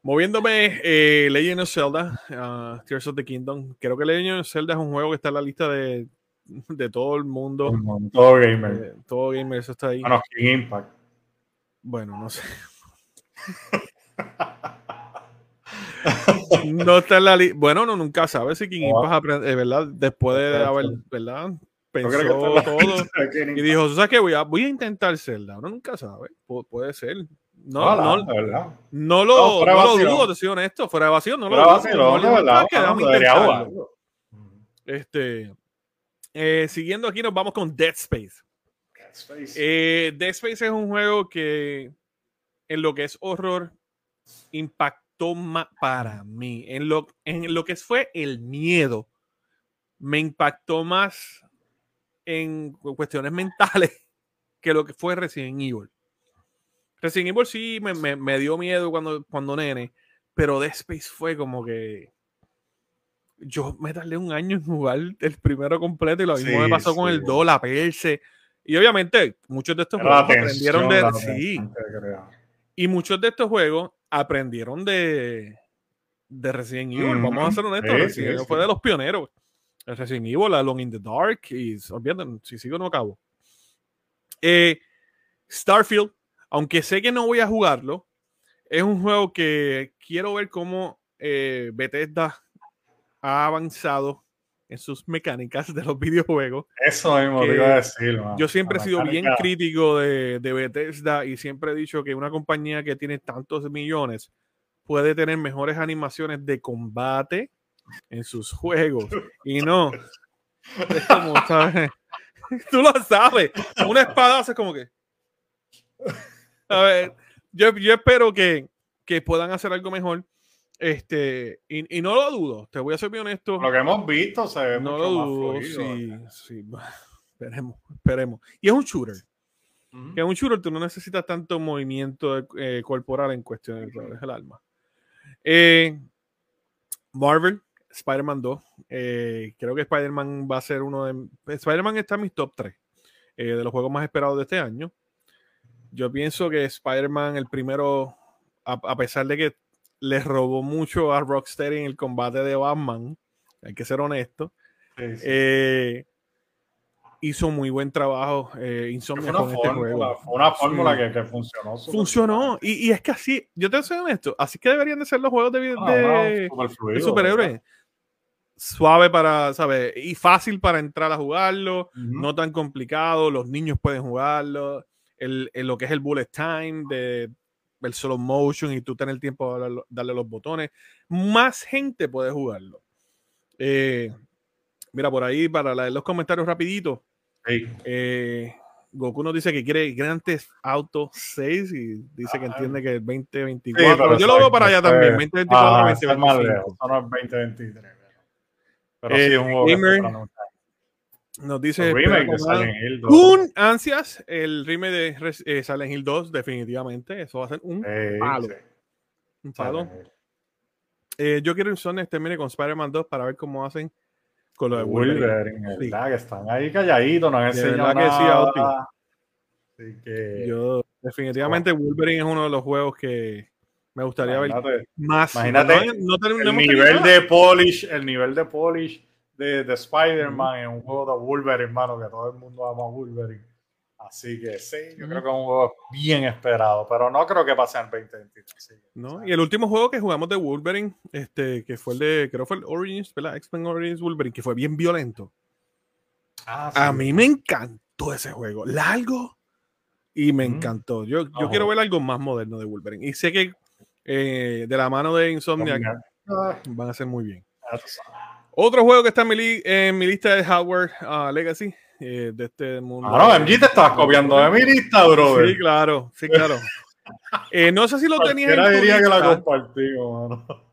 Moviéndome, eh, Legend of Zelda, uh, Tears of the Kingdom. Creo que Legend of Zelda es un juego que está en la lista de, de todo el mundo. Todo gamer. Eh, todo gamer, eso está ahí. Bueno, King Impact. Bueno, no sé. no está en la lista. Bueno, no, nunca sabe si King Impact, aprende, ¿verdad? Después de haber, ¿verdad? pensó todo y dijo, ¿sabes qué? Voy a, voy a intentar Zelda. Uno nunca sabe. puede ser. No, no, no, no, lo, no, lo dudo, te soy honesto. Fuera de vacío, no lo dudo. Este, eh, siguiendo aquí, nos vamos con Dead Space. Dead Space. Eh, Dead Space es un juego que en lo que es horror impactó más para mí. En lo, en lo que fue el miedo, me impactó más en cuestiones mentales que lo que fue Resident Evil. Resident Evil sí me, me, dio miedo cuando, cuando nene, pero Dead Space fue como que yo me tardé un año en jugar el primero completo y lo mismo me pasó con el 2, la perse. Y obviamente muchos de estos juegos aprendieron de... Sí. Y muchos de estos juegos aprendieron de, de Resident Evil. Vamos a ser honestos, Resident Evil fue de los pioneros. El Resident Evil, Alone in the Dark, y olviden, si sigo no acabo. Eh, Starfield, aunque sé que no voy a jugarlo, es un juego que quiero ver cómo eh, Bethesda ha avanzado en sus mecánicas de los videojuegos. Eso mismo te iba a decir. Yo siempre he sido bien crítico de, de, Bethesda y siempre he dicho que una compañía que tiene tantos millones puede tener mejores animaciones de combate en sus juegos. Y no, es como, ¿sabes? Tú lo sabes. Una espada hace como que. A ver, yo, yo espero que, que puedan hacer algo mejor. Este, y, y, no lo dudo, te voy a ser bien honesto. Lo que hemos visto se ve no lo dudo, sí, sí. Esperemos, esperemos. Y es un shooter. Que es un shooter, tú no necesitas tanto movimiento eh, corporal en cuestión de el alma. Eh, Marvel, Spider-Man 2. Eh, creo que Spider-Man va a ser uno de. Spider-Man está en mis top 3 de los juegos más esperados de este año. Yo pienso que Spider-Man, el primero, a, pesar de que le robó mucho a Rocksteady en el combate de Batman, hay que ser honesto. Eh, hizo muy buen trabajo eh, Insomnia con este juego. Fue una fórmula que, funcionó. Funcionó. Y, es que así, yo te soy honesto, así que deberían de ser los juegos de, ah, superhéroes. Suave para, ¿sabes? Y fácil para entrar a jugarlo, no tan complicado, los niños pueden jugarlo el, lo que es el bullet time, de el solo motion y tú tener tiempo de darle, los botones. Más gente puede jugarlo. Eh, mira, por ahí, para leer los comentarios rapidito. Eh, Goku nos dice que quiere grandes Auto 6 y dice que ah. entiende que el 2024. yo lo veo para allá también, 2024, 2025. Ah, no es 2023. Pero, sí es un juego nos dice un ansias el remake de eh, Silent Hill 2 definitivamente. Eso va a ser un palo un palo eh, yo quiero termine con Spider-Man 2 para ver cómo hacen con lo de Wolverine, sí. que están ahí calladitos no han enseñado nada. Así que... yo definitivamente Wolverine es uno de los juegos que me gustaría ver más. Imagínate no, el nivel de polish el nivel de polish de, de Spider-Man en un juego de Wolverine, hermano, que todo el mundo ama Wolverine. Así que sí, yo creo que es un juego bien esperado, pero no creo que pase en 2023. ¿No? Y el último juego que jugamos de Wolverine, este, que fue el de, creo que fue el Origins, ¿verdad? X-Men Origins Wolverine, que fue bien violento. Ah, A mí me encantó ese juego. Largo y me encantó. Yo, yo quiero ver algo más moderno de Wolverine. Y sé que eh, de la mano de Insomniac van a ser muy bien. Otro juego que está en mi, lista es Howard uh, Legacy. Eh, de este mundo. Ah, no, MG te estás copiando de mi lista, bro. Sí, claro, sí, claro. Eh, no sé si lo tenías en tu diría que la compartimos, mano.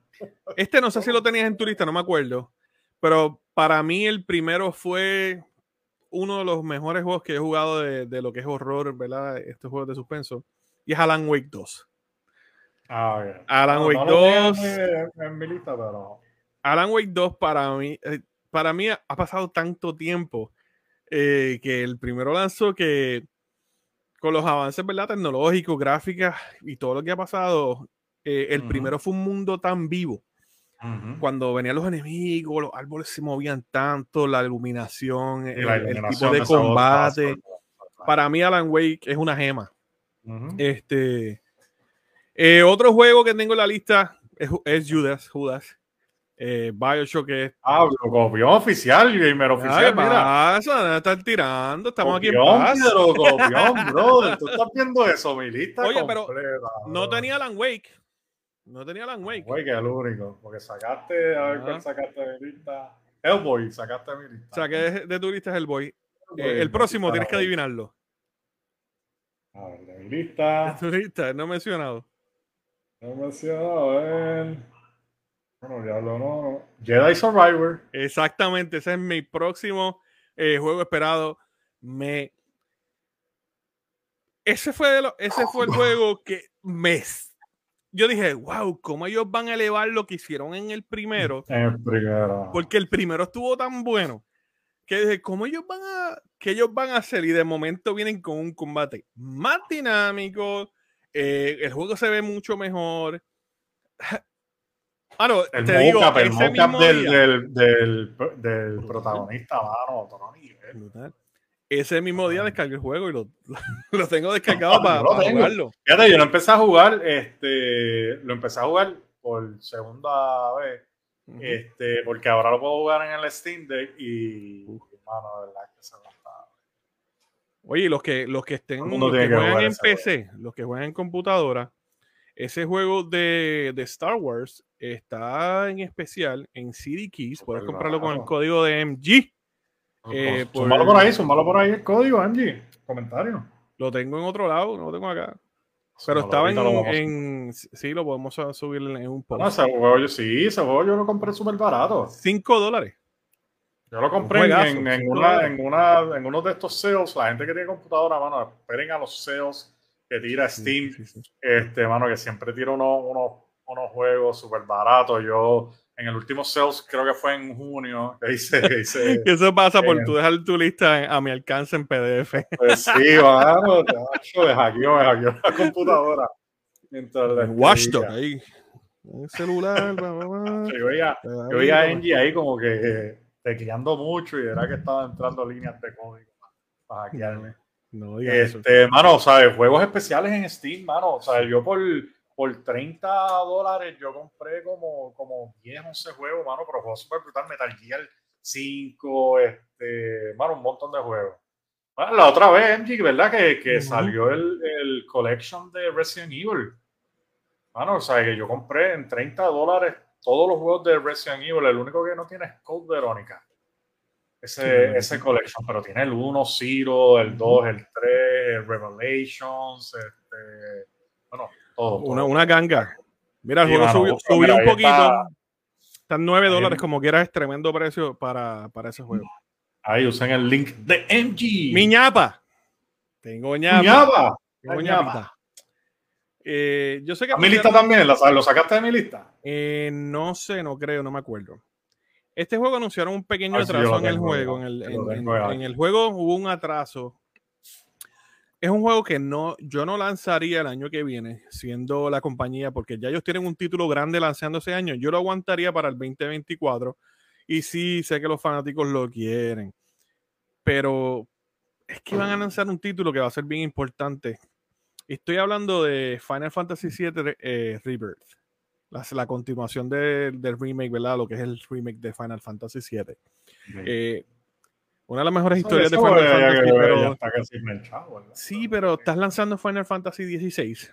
Este no sé si lo tenías en tu lista, no me acuerdo. Pero para mí el primero fue uno de los mejores juegos que he jugado de, de lo que es horror, ¿verdad? Estos juegos de suspenso. Y es Alan Wake 2. Ah, bien. Alan Wake 2. En mi lista, pero Alan Wake 2 para mí, eh, para mí ha pasado tanto tiempo eh, que el primero lanzó que con los avances ¿verdad? tecnológicos, gráficas y todo lo que ha pasado, eh, el primero fue un mundo tan vivo. Cuando venían los enemigos, los árboles se movían tanto, la iluminación, el, tipo de combate. Para mí, Alan Wake es una gema. Este otro juego que tengo en la lista es, es Judas. Judas eh, Bioshock es. Ah, copión oficial, gamer oficial. ¿Qué pasa? Están tirando, estamos aquí en paz. Pero, copión, bro. Tú estás viendo eso, mi lista. Oye, pero no tenía Alan Wake. No tenía Alan Wake. Wake es el único. Porque sacaste, a ver cuál sacaste de mi lista. Hellboy, sacaste de mi lista. Saqué de, de tu lista Hellboy. Eh, el próximo tienes que adivinarlo. A ver, de mi lista. De tu lista, no he mencionado. No mencionado, a ver. Bueno, no. Jedi Survivor. Exactamente, ese es mi próximo eh, juego esperado. Me. Ese fue, ese fue el juego que me. Yo dije, wow, ¿cómo ellos van a elevar lo que hicieron en el primero? El primero. Porque el primero estuvo tan bueno que dije, ¿cómo ellos van a, que ellos van a hacer? Y de momento vienen con un combate más dinámico, eh, el juego se ve mucho mejor. Ah, el te digo, el mocap del, del, del, del, protagonista, mano, otro nivel. Ese mismo día descargué el juego y lo, lo tengo descargado para, jugarlo. Fíjate, yo lo empecé a jugar, este, lo empecé a jugar por segunda vez, este, porque ahora lo puedo jugar en el Steam Deck y, mano, de verdad que se va Oye, los que, los que estén, los que juegan en PC, los que juegan en computadora, ese juego de, de, Star Wars está en especial en CD Keys. Puedes comprarlo con el código de MG Eh, por... por ahí, sumalo por ahí el código, Angie. Comentario. Lo tengo en otro lado, no lo tengo acá. Pero estaba en, Sí, lo podemos subir en un post. No, ese juego, sí, ese juego yo lo compré súper barato. 5 dólares. Yo lo compré en, en, una, en, una, en uno de estos sales. La gente que tiene computadora, mano, esperen a los sales que tira Steam. este, mano, que siempre tira unos, unos, unos juegos súper baratos. Yo en el último sales, creo que fue en junio, que hice. Que Eso pasa por tú dejar tu lista a mi alcance en PDF. Pues sí, mano, de hackeó, me hackeó la computadora. Watchdog ahí. El celular, Yo veía, yo veía a Angie ahí como que tecleando mucho y era que estaba entrando líneas de código para hackearme. No, este, mano, ¿sabes? Juegos especiales en Steam, mano. O sea, yo por por 30 dólares yo compré como, como 10, 11 juegos, mano, pero juegos súper brutal, Metal Gear 5, este, mano, un montón de juegos. Bueno, la otra vez, MG, ¿verdad? Que, que salió el, el, collection de Resident Evil. Mano, o sea, que yo compré en 30 dólares todos los juegos de Resident Evil. El único que no tiene es Code Verónica. Ese, ese collection, pero tiene el 1, Zero, el 2, el 3, el Revelations, este, bueno, una, una, ganga. Mira, el juego subió, subió un poquito. Están 9 dólares, como quieras, es tremendo precio para, para, ese juego. Ahí usan el link de MG. Mi ñapa. Tengo ñapa. ñapa. Tengo ñapa. Eh, yo sé que. ¿A mi lista también? ¿Lo sacaste de mi lista? Eh, no sé, no creo, no me acuerdo. Este juego anunciaron un pequeño atraso en el juego. En el, en el juego hubo un atraso es un juego que no, yo no lanzaría el año que viene, siendo la compañía, porque ya ellos tienen un título grande lanzando ese año. Yo lo aguantaría para el 2024. Y sí, sé que los fanáticos lo quieren. Pero es que van a lanzar un título que va a ser bien importante. Estoy hablando de Final Fantasy VII eh, Rebirth. La, continuación del remake, ¿verdad? Lo que es el remake de Final Fantasy VII. Una de las mejores historias de Final Fantasy. Pero... sí, pero estás lanzando Final Fantasy XVI.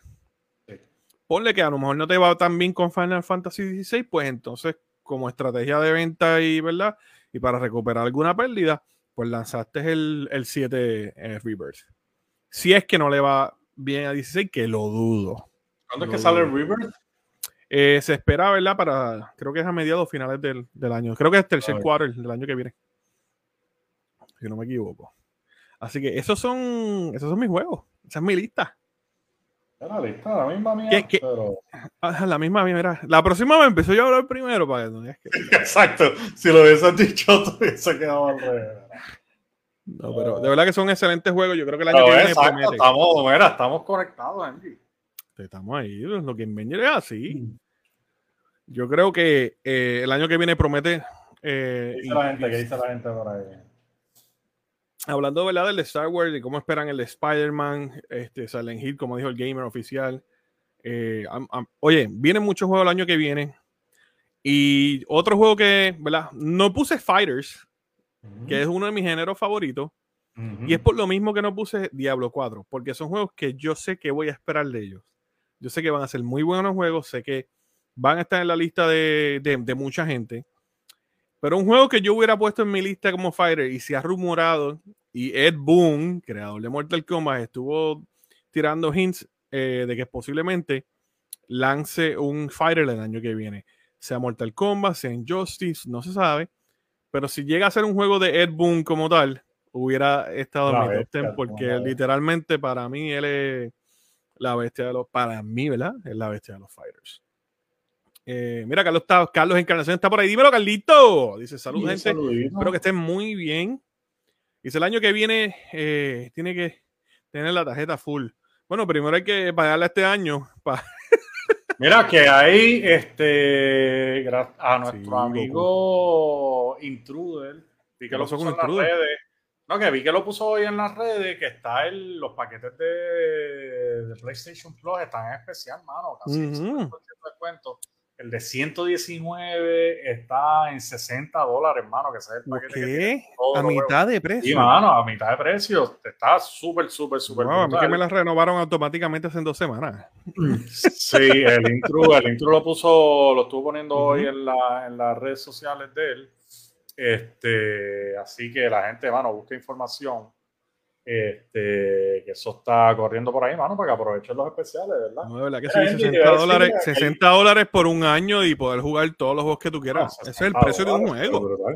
Ponle que a lo mejor no te va tan bien con Final Fantasy XVI, pues entonces, como estrategia de venta y verdad, y para recuperar alguna pérdida, pues lanzaste el, el 7 eh, Rebirth. Si es que no le va bien a 16, que lo dudo. ¿Cuándo es que sale el Rebirth? Eh, se espera, ¿verdad? Para, creo que es a mediados finales del, del año. Creo que es el tercer quarter del año que viene si no me equivoco. Así que esos son, esos son mis juegos. Esa es mi lista. La lista, la misma mía, pero... Ah, la misma mía, mira. La próxima me empezó yo a hablar primero para que... Exacto. Si lo hubieses dicho, tú hubiese quedado al revés. No, pero de verdad que son excelentes juegos. Yo creo que el año que viene exacto, Estamos, mira, estamos conectados, Andy. Estamos ahí. Lo que Inventor es así. Mm. Yo creo que eh, el año que viene promete. Eh, ¿Qué dice la gente? ¿Qué dice la gente por ahí? Hablando ¿verdad? del Star Wars y cómo esperan el de Spider-Man, este, Silent Hill, como dijo el gamer oficial. Eh, oye, vienen muchos juegos el año que viene. Y otro juego que, ¿verdad? No puse Fighters, que es uno de mis géneros favoritos. Y es por lo mismo que no puse Diablo 4, porque son juegos que yo sé que voy a esperar de ellos. Yo sé que van a ser muy buenos juegos, sé que van a estar en la lista de, de mucha gente. Pero un juego que yo hubiera puesto en mi lista como Fighter y se ha rumorado, y Ed Boon, creador de Mortal Kombat, estuvo tirando hints eh, de que posiblemente lance un Fighter el año que viene. Sea Mortal Kombat, sea Injustice, no se sabe. Pero si llega a ser un juego de Ed Boon como tal, hubiera estado en mi top porque literalmente para mí él es la bestia de los, para mí, ¿verdad? Es la bestia de los fighters. Eh, mira, Carlos, está, Carlos Encarnación está por ahí. Dímelo, Carlito. Dice, salud, gente. Espero que estén muy bien. Dice, el año que viene eh, tiene que tener la tarjeta full. Bueno, primero hay que pagarla este año. Mira que ahí, este, a nuestro amigo Intruder, vi que lo puso en las redes. No, que vi que lo puso hoy en las redes, que está en los paquetes de, PlayStation Plus están en especial, mano, casi uh descuento. El de 119 está en 60 dólares, hermano, que es el paquete ¿Qué? a mitad de precio. Sí, mano, a mitad de precio. Está súper, súper, súper. No, a mí que me las renovaron automáticamente hace dos semanas. Sí, el intro, el intro lo puso, lo estuvo poniendo hoy en, la, en las redes sociales de él. Este, así que la gente, mano, busca información. Este, que eso está corriendo por ahí, mano, para que aprovechen los especiales, ¿verdad? No, de verdad que sí, 60 dólares, 60 dólares por un año y poder jugar todos los juegos que tú quieras. Ese es el precio de un juego. Brutal,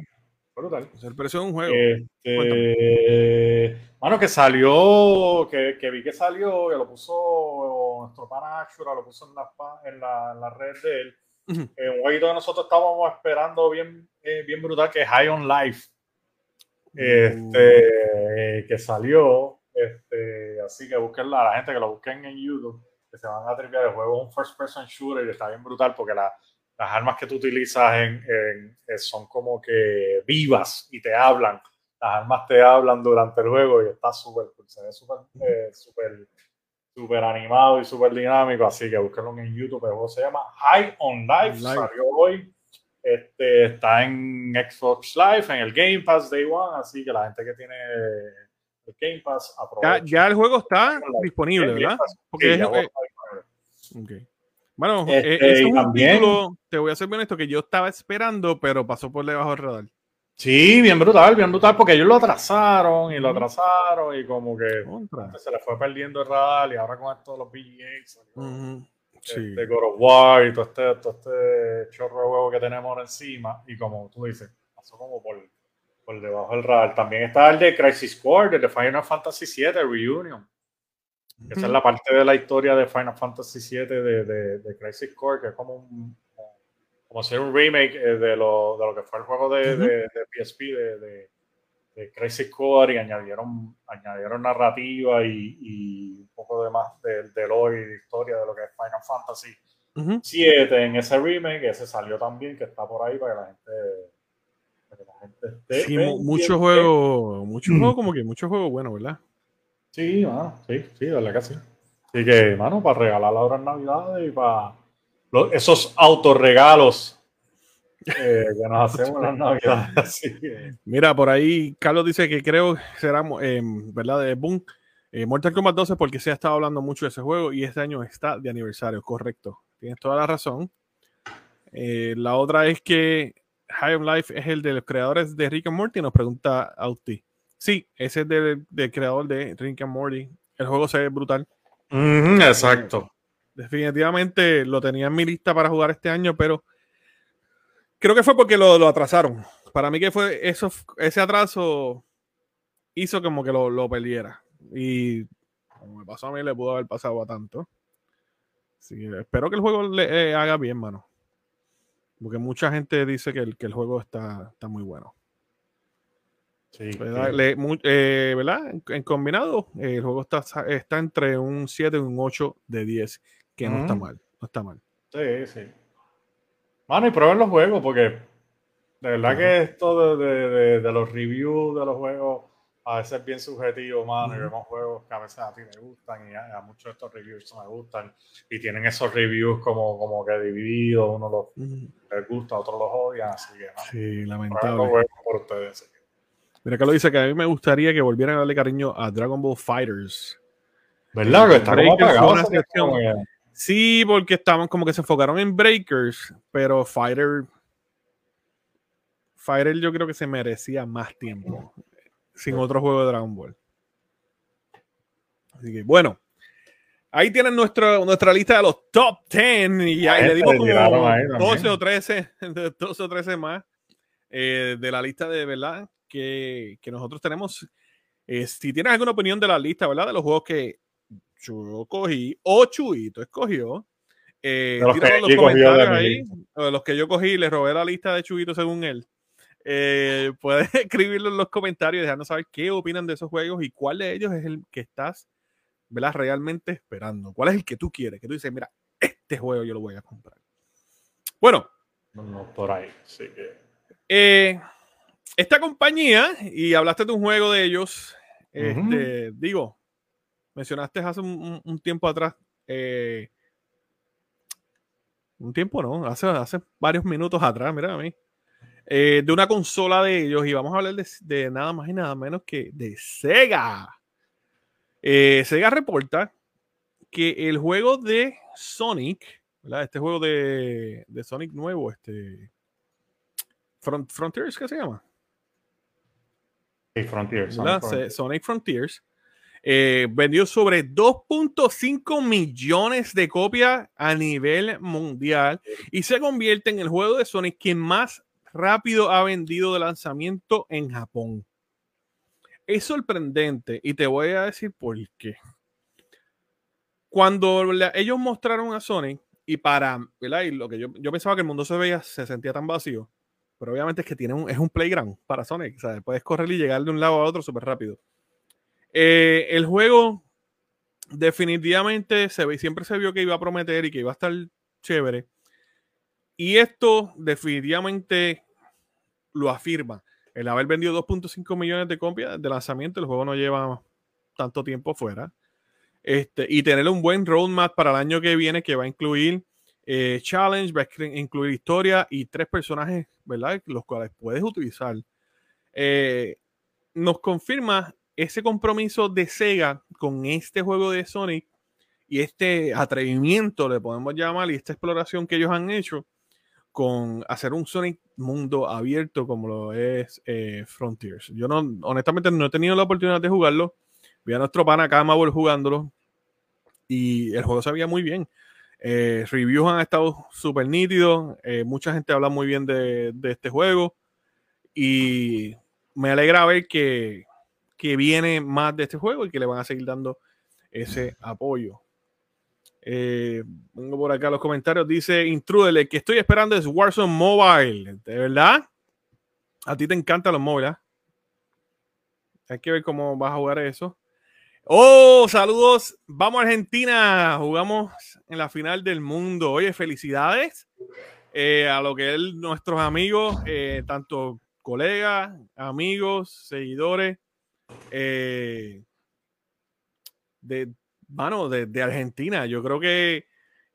brutal. Es el precio de un juego. Este, mano, que salió, que, que, vi que salió, que lo puso nuestro pana Ashura, lo puso en la, en la, en la red de él. Uh -huh. un jueguito que nosotros estábamos esperando bien, eh, bien brutal, que es High on Life este, que salió. Este, así que busquen a la gente que lo busquen en YouTube, que se van a tripear el juego, un first person shooter y está bien brutal porque la, las armas que tú utilizas en, en, son como que vivas y te hablan. Las armas te hablan durante el juego y está súper cool. Se ve súper, eh, súper, súper animado y súper dinámico. Así que búsquenlo en YouTube. El juego se llama High on Life. Life. Salió hoy. Este, está en Xbox Live, en el Game Pass Day One, así que la gente que tiene el Game Pass aprovecha. Ya, ya el juego está disponible, ¿verdad? Porque sí, es, eh, okay. Bueno, este, eh, es un también, título, te voy a ser bien honesto, que yo estaba esperando, pero pasó por debajo del radar. Sí, bien brutal, bien brutal, porque ellos lo atrasaron y lo atrasaron y como que Contra. se le fue perdiendo el radar y ahora con esto los VGAs. Uh -huh sí. de God of War y todo este, todo este chorro de huevo que tenemos ahora encima. Y como tú dices, pasó como por, por debajo del radar. También está el de Crisis Core, el de Final Fantasy VII Reunion. Mm -hmm. Esa es la parte de la historia de Final Fantasy VII de, de, de Crisis Core, que es como un como ser un remake de lo, de lo que fue el juego de, uh -huh. de, de PSP de, de, Crisis Core y añadieron, añadieron narrativa y, y un poco de más del de lore y de historia de lo que es Final Fantasy uh -huh. 7 en ese remake, ese salió también, que está por ahí para que la gente, para que la gente esté. Sí, muchos juegos, muchos juegos como que muchos juegos buenos, ¿verdad? Sí, mano, sí, sí, de verdad que sí. Así que, mano, para regalar ahora en Navidad y para los, esos autorregalos eh, que nos hacemos las navidades. Así que... Mira, por ahí Carlos dice que creo será, eh, ¿verdad? De Boom. Eh, Mortal Kombat 12 porque se ha estado hablando mucho de ese juego y este año está de aniversario, correcto. Tienes toda la razón. Eh, la otra es que High on Life es el de los creadores de Rick and Morty, nos pregunta Auti. Sí, ese es del, del, creador de Rick and Morty. El juego se ve brutal. Mm, exacto. Definitivamente lo tenía en mi lista para jugar este año, pero creo que fue porque lo, lo, atrasaron. Para mí que fue eso, ese atraso hizo como que lo, lo, perdiera. Y como me pasó a mí, le pudo haber pasado a tanto. Así que espero que el juego le eh, haga bien, mano. Porque mucha gente dice que el, que el juego está, está muy bueno. Sí, ¿verdad? Le, muy, eh, ¿verdad? En, en combinado, eh, el juego está, está entre un 7 y un 8 de 10, que mm. no está mal. No está mal. Sí, sí. Mano, y prueben los juegos, porque de verdad uh -huh. que esto de, de, de, de, los reviews de los juegos a veces es bien subjetivo, mano, uh -huh. y vemos juegos que a veces a ti me gustan y a, a, muchos de estos reviews me gustan y tienen esos reviews como, como que divididos, uno los, uh -huh. les gusta, otros los odian, así que mano, sí, lamentable. por ustedes. Mira que lo dice que a mí me gustaría que volvieran a darle cariño a Dragon Ball Fighters. ¿Verdad? Que está como apagado. Sí, porque estaban como que se enfocaron en Breakers, pero Fighter. Fighter yo creo que se merecía más tiempo sin otro juego de Dragon Ball. Así que bueno, ahí tienen nuestro, nuestra lista de los top 10 y ahí le dimos como 12 o 13, 12 o 13 más eh, de la lista de verdad que, que nosotros tenemos. Eh, si tienes alguna opinión de la lista, ¿verdad? De los juegos que yo cogí o Chuito escogió. Eh, de los, que los comentarios ahí, los que yo cogí, le robé la lista de Chuito según él. Eh, puedes escribirlo en los comentarios y dejarnos saber qué opinan de esos juegos y cuál de ellos es el que estás ¿verdad? realmente esperando. ¿Cuál es el que tú quieres? Que tú dices, mira, este juego yo lo voy a comprar. Bueno. No, por ahí, sí que... Eh, esta compañía, y hablaste de un juego de ellos, uh -huh. este, digo, mencionaste hace un, un tiempo atrás, eh, un tiempo no, hace, hace varios minutos atrás, mira a mí, eh, de una consola de ellos y vamos a hablar de, de, nada más y nada menos que de Sega. Eh, Sega reporta que el juego de Sonic, ¿verdad? este juego de, de Sonic nuevo, este Front, Frontiers, ¿qué se llama? Frontiers, Sonic Frontiers. Sonic Frontiers. Eh, vendió sobre 2.5 millones de copias a nivel mundial y se convierte en el juego de Sonic que más rápido ha vendido de lanzamiento en Japón. Es sorprendente y te voy a decir por qué. Cuando ellos mostraron a Sonic y para, ¿verdad? Y lo que yo, yo, pensaba que el mundo se veía, se sentía tan vacío, pero obviamente es que tiene un, es un playground para Sonic, o sea, puedes correr y llegar de un lado a otro súper rápido. Eh, el juego definitivamente se ve, siempre se vio que iba a prometer y que iba a estar chévere. Y esto definitivamente lo afirma. El haber vendido 2.5 millones de copias de lanzamiento, el juego no lleva tanto tiempo fuera. Este, y tener un buen roadmap para el año que viene que va a incluir eh, challenge, va a incluir historia y tres personajes, ¿verdad? Los cuales puedes utilizar. Eh, nos confirma ese compromiso de Sega con este juego de Sonic y este atrevimiento, le podemos llamar, y esta exploración que ellos han hecho con hacer un Sonic mundo abierto como lo es eh, Frontiers. Yo no, honestamente no he tenido la oportunidad de jugarlo. Vi a nuestro pana acá, Mabel, jugándolo y el juego se veía muy bien. Eh, reviews han estado súper nítidos. Eh, mucha gente habla muy bien de, este juego. Y me alegra ver que, que, viene más de este juego y que le van a seguir dando ese apoyo. Eh, vengo por acá los comentarios. Dice Intruder, que estoy esperando es Warzone Mobile. ¿De verdad? A ti te encantan los móviles. ¿ah? Hay que ver cómo vas a jugar eso. Oh, saludos. Vamos a Argentina. Jugamos en la final del mundo. Oye, felicidades eh, a lo que es nuestros amigos, eh, tanto colegas, amigos, seguidores eh, de, mano, de, Argentina. Yo creo que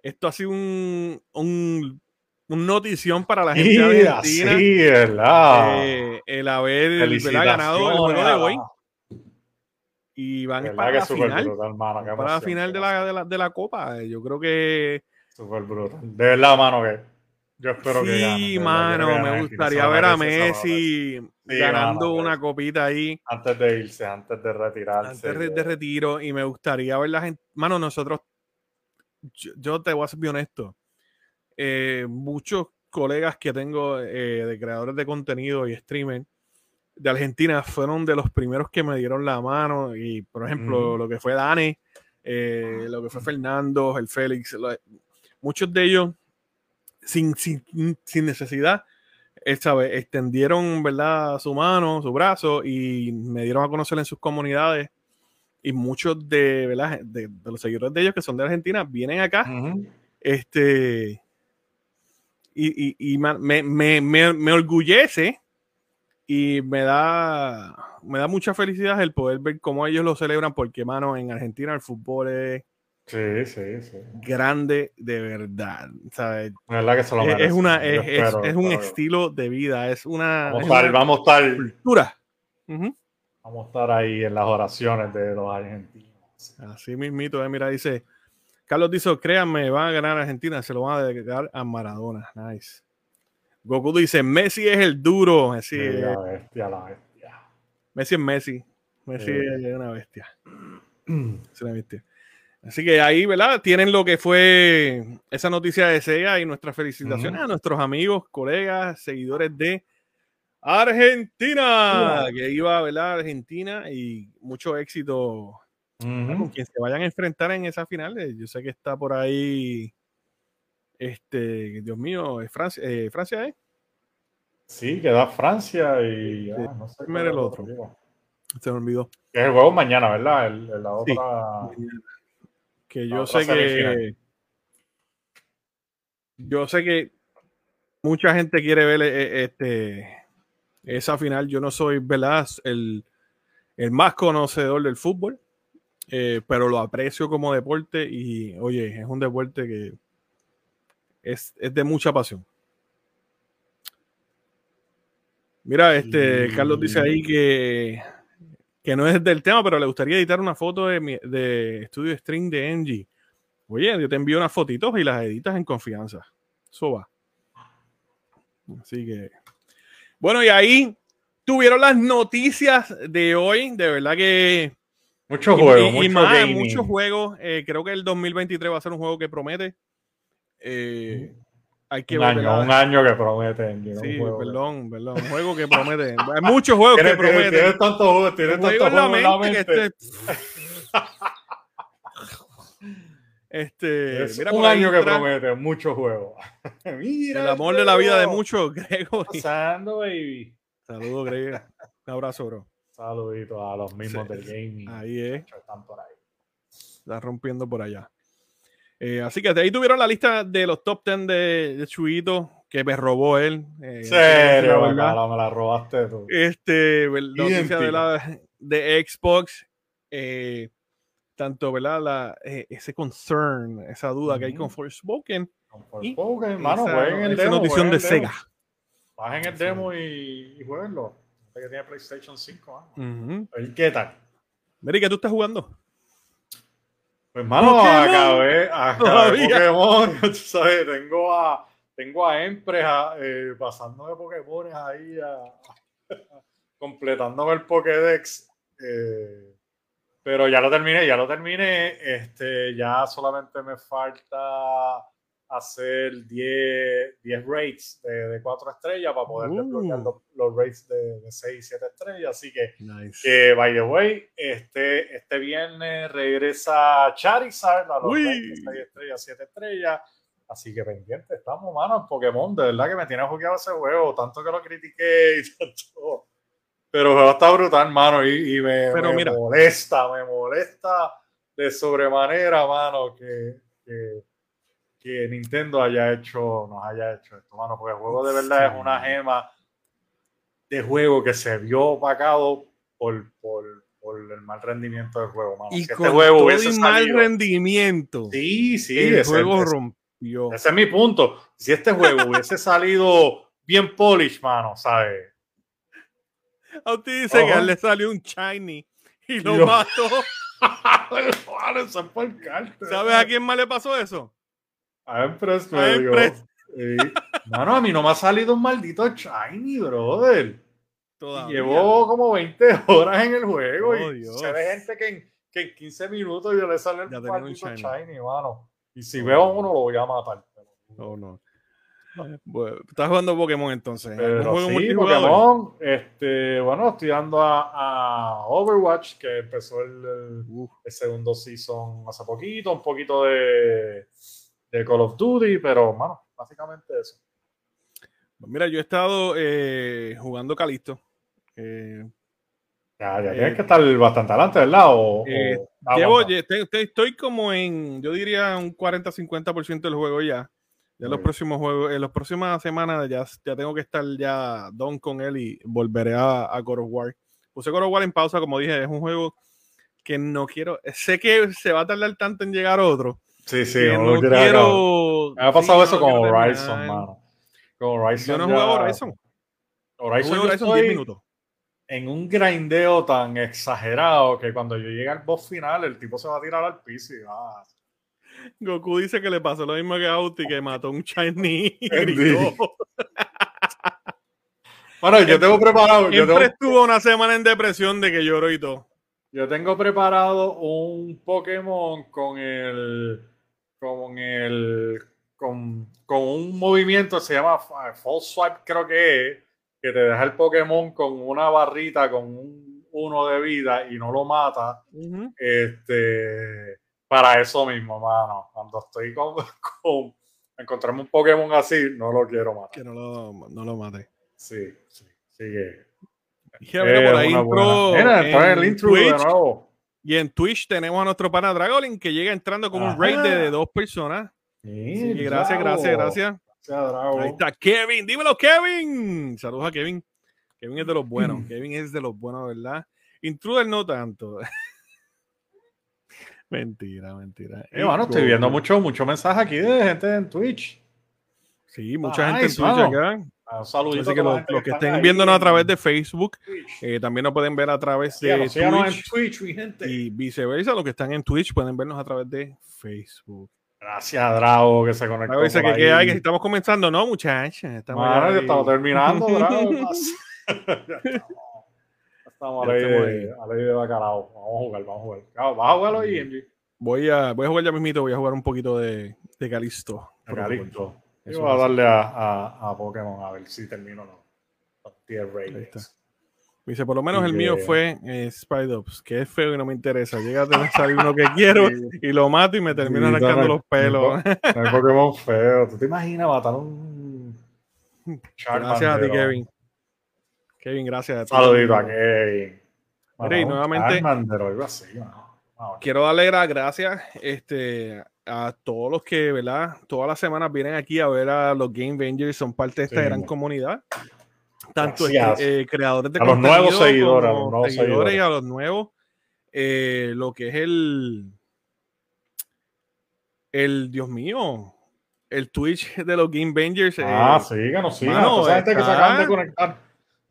esto ha sido un, un, notición para la gente de Argentina. Sí, el haber ganado el juego de hoy y van para la final, para la final de la, de, la, Copa. Yo creo que... Súper brutal. De verdad, mano, que yo espero que Sí, mano, me gustaría ver a Messi ganando una copita ahí. Antes de irse, antes de retirarse. Antes de, retiro, y me gustaría ver la gente... Mano, nosotros... Yo, te voy a ser bien honesto. Eh, muchos colegas que tengo eh, de creadores de contenido y streamers de Argentina fueron de los primeros que me dieron la mano. Y, por ejemplo, lo que fue Dani, eh, lo que fue Fernando, el Félix, muchos de ellos, sin, sin, sin necesidad, esta vez, extendieron ¿verdad? su mano, su brazo y me dieron a conocer en sus comunidades. Y muchos de, ¿verdad? de, los seguidores de ellos que son de Argentina vienen acá. Este. Y, y, y me, me, me, me, orgullece y me da, me da mucha felicidad el poder ver cómo ellos lo celebran, porque, mano, en Argentina el fútbol es grande de verdad. ¿sabes? verdad que se lo es, una, es, es, un estilo de vida, es una, vamos a estar, vamos a estar, cultura. Vamos a estar ahí en las oraciones de los argentinos. Así mismito, eh, mira, dice, Carlos dice, créanme, van a ganar Argentina, se lo van a dedicar a Maradona. Nice. Goku dice, Messi es el duro. Messi, la bestia, la bestia. Messi es Messi. Messi es una bestia. es una bestia. Así que ahí, ¿verdad? Tienen lo que fue esa noticia de SEA y nuestras felicitaciones a nuestros amigos, colegas, seguidores de Argentina, que iba, ¿verdad? Argentina y mucho éxito con quien se vayan a enfrentar en esa final. Yo sé que está por ahí este, Dios mío, es Francia, eh, Francia, ¿eh? Sí, queda Francia y ah, no sé. el otro. Se me olvidó. Es el juego mañana, ¿verdad? El, la otra. Que yo sé que. Yo sé que mucha gente quiere ver eh, este, esa final. Yo no soy, ¿verdad? El, el más conocedor del fútbol, eh, pero lo aprecio como deporte y, oye, es un deporte que es, de mucha pasión. Mira, este Carlos dice ahí que, que no es del tema, pero le gustaría editar una foto de, de Studio String de Engie. Oye, yo te envío unas fotitos y las editas en confianza. Eso va. Así que. Bueno, y ahí tuvieron las noticias de hoy, de verdad que muchos juegos, mucho muchos juegos. Eh, creo que el 2023 va a ser un juego que promete. Eh, hay que un año, ¿verdad? un año que prometen. know, Sí, que- perdón, perdón. Un juego que promete. Hay muchos juegos que prometen. tienes tantos juegos, tienes tantos juegos en la mente que mente. este. Es mira, un año que promete, muchos juegos. Mira El amor de la vida de muchos, Gregory. Pasando, baby. Saludos, Gregory. Un abrazo, bro. Saluditos a los mismos Sí, del gaming. Ahí es. Están por ahí. Está rompiendo por allá. Eh, así que de ahí tuvieron la lista de los top 10 de, de Chuito, que me robó él. eh, serio, la verdad. bacala, me la robaste tú. Este, vel- noticia de, la, de Xbox, eh, tanto, ¿verdad? La, eh, ese concern, esa duda que hay con. Forspoken. y Forspoken, hermano, jueguen el esa demo. notición de el demo. Sega. Bajen el demo y, y jueguenlo. Que tiene PlayStation 5, mano. Ujú. ¿Y qué tal? Mary, ¿qué tú estás jugando? Pues, Pokémon. acabé, acabé. Pokémon. Tú sabes, tengo a, tengo a Empress a, eh, pasándome Pokémon ahí, a- completándome el Pokédex. eh, pero ya lo terminé, ya lo terminé. Este, ya solamente me falta hacer 10, 10 rates de, de 4 estrellas para poder Uh. desbloquear los, los rates de, de 6 y 7 estrellas. Así que Nice. que, by the way, este, este viernes regresa Charizard a los Uy. 20, 6 estrellas, 7 estrellas. Así que pendiente, estamos, mano, en Pokémon. De verdad que me tiene jugueado ese juego, tanto que lo critiqué y tanto. Pero el juego está brutal, mano, y, y me, Pero me mira. molesta, me molesta de sobremanera, mano, que, que, que Nintendo haya hecho, nos haya hecho esto, mano, porque el juego de verdad Sí. es una gema de juego que se vio opacado por, por, por el mal rendimiento del juego, mano. y Si este con juego todo hubiese y mal rendimiento, Sí, sí, el ese, juego ese- rompió. ese es mi punto. Si este juego hubiese salido bien polish, mano, ¿sabes? A usted dice que le salió un shiny y lo mató. ¿Sabes a quién más le pasó eso? A Empress A me dio. Empress. Sí. Mano, a mí no me ha salido un maldito shiny, brother. Todavía. Llevo como 20 horas en el juego Oh, y Dios. se ve gente que en, que en 15 minutos yo le sale el maldito shiny. shiny. mano. Y si Oh. veo a uno lo voy a matar. Oh, no. Bueno, estás jugando Pokémon entonces. Pero ¿Un juego sí? Pokémon, este, bueno, estoy dando a, a Overwatch, que empezó el, el segundo season hace poquito, un poquito de, de Call of Duty, pero, mano, básicamente eso. pues mira, yo he estado eh, jugando Calisto. Eh, Ya, ya Eh, tienes que estar bastante adelante, ¿verdad? O, eh, o- ah, llevo, te- te- estoy como en, yo diría un 40-50% del juego ya. Ya los próximos juegos, en las próximas semanas ya, ya tengo que estar ya don con él y volveré a, a God of War. Puse God of War en pausa, como dije, es un juego que no quiero, sé que se va a tardar tanto en llegar otro. Sí, sí, que no quiero. Me ha pasado sí, eso no con Horizon, terminar. mano. Con Horizon. Yo no he ya- jugado Horizon. Horizon, yo Horizon estoy 10 minutos. en un grindeo tan exagerado que cuando yo llegue al boss final, el tipo se va a tirar al piso y va. Goku dice que le pasó lo mismo que a Auti, que mató a un Chinese y Entendido. gritó. Bueno, yo tengo preparado. Yo Siempre tengo, estuvo una semana en depresión de que lloró y todo. yo tengo preparado un Pokémon con el. Con el. Con, con un movimiento que se llama fa- False Swipe, creo que es. Que te deja el Pokémon con una barrita, con un uno de vida y no lo mata. Este, para eso mismo, mano. Cuando estoy con, con encontrarme un Pokémon así, no lo quiero matar. Que no lo, no lo mate. Sí, sí, sigue. Y mira, por ahí entró Mira, en el intro de nuevo. Y en Twitch tenemos a nuestro pana Dragolin que llega entrando con un raid de, de dos personas. Sí, gracias, gracias, gracias. Gracias. Ahí está Kevin, dímelo Kevin. Saludos a Kevin. Kevin es de los buenos. Mm. Kevin es de los buenos, ¿verdad? Intruder no tanto. mentira, mentira. Eh, mano, estoy viendo mucho, mucho mensaje aquí de gente en Twitch. Sí, mucha gente en Twitch acá. Ah, Un saludito Así a que los, los que estén ahí viéndonos a través de Facebook, Twitch. eh, también nos pueden ver a través de síganos en Twitch. Twitch, mi gente. Y viceversa, los que están en Twitch pueden vernos a través de Facebook. Gracias, Drago, que se conectó. A por que, que ahí. hay, que estamos comenzando, ¿no, muchachos? Estamos ahí. estamos terminando, Drago. estamos, a, ley de, a ley de bacalao. Vamos a jugar, vamos a jugar. ¿Vas a jugarlo ahí? Voy a, voy a jugar ya mismito, voy a jugar un poquito de, de Calisto. De Calisto. Yo voy a darle a, a, a, Pokémon a ver si termino los, los tier ratings. Dice, por lo menos el mío fue eh, Spidops, que es feo y no me interesa. Llega a tener salir uno que quiero y lo mato y me termino arrancando los pelos. No es Pokémon feo. ¿Tú te imaginas matar un Gracias a ti, Kevin. Kevin, gracias a ti. Saludito a Kevin. Mira, y nuevamente, quiero darle las gracias este, a todos los que, ¿verdad? Todas las semanas vienen aquí a ver a los Game Rangers, son parte de esta gran comunidad tanto eh, creadores de a los nuevos seguidores, a los nuevos seguidores, y a los nuevos, eh, lo que es el, el Dios mío, el Twitch de los Game Bangers. Ah, eh, síganos, síganos. Gente que se acaban de conectar,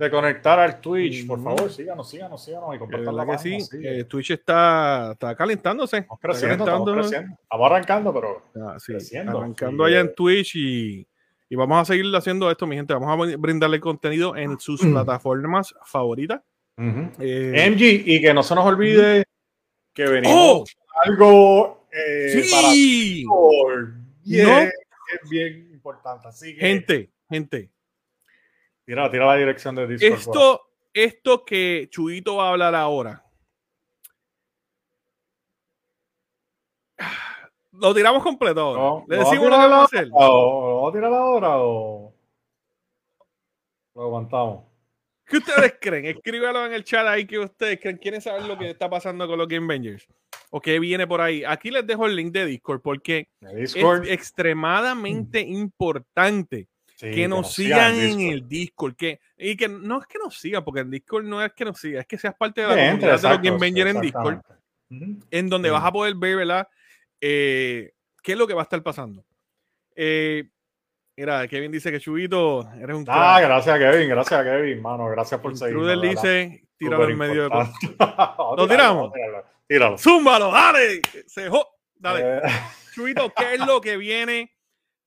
de conectar al Twitch, por favor, síganos, síganos, síganos y compartan la página. Sí, eh, Twitch está, está calentándose. Estamos creciendo, estamos creciendo. Estamos arrancando, pero ah, sí, creciendo. Arrancando allá en Twitch y y vamos a seguir haciendo esto, mi gente. Vamos a brindarle contenido en sus plataformas favoritas. Eh, MG, y que no se nos olvide que venimos ¡Oh! algo eh, sí. para es bien importante. Así que, gente, gente. Tira, tira la dirección de Discord. Esto, esto que Chuito va a hablar ahora lo tiramos completo. ¿Le decimos lo que vamos a hacer? ¿Lo vamos a tirar ahora o lo aguantamos? ¿Qué ustedes creen? Escríbalo en el chat ahí que ustedes creen. ¿Quieren saber lo que está pasando con los Game Avengers? ¿O qué viene por ahí? Aquí les dejo el link de Discord porque es extremadamente importante que nos sigan en el Discord. Que, y que no es que nos sigan, porque el Discord no es que nos siga, es que seas parte de la comunidad de los Game en Discord. En donde vas a poder ver, ¿verdad? Eh, ¿Qué es lo que va a estar pasando? Eh, mira, Kevin dice que Chubito, eres un. Ah, gracias, Kevin, gracias, Kevin, mano, gracias por seguir. Trudel dice, tíralo en medio de. ¿Lo tiramos? Tíralo. Zúmbalo, dale. Se Dale. Eh. Chubito, ¿qué es lo que viene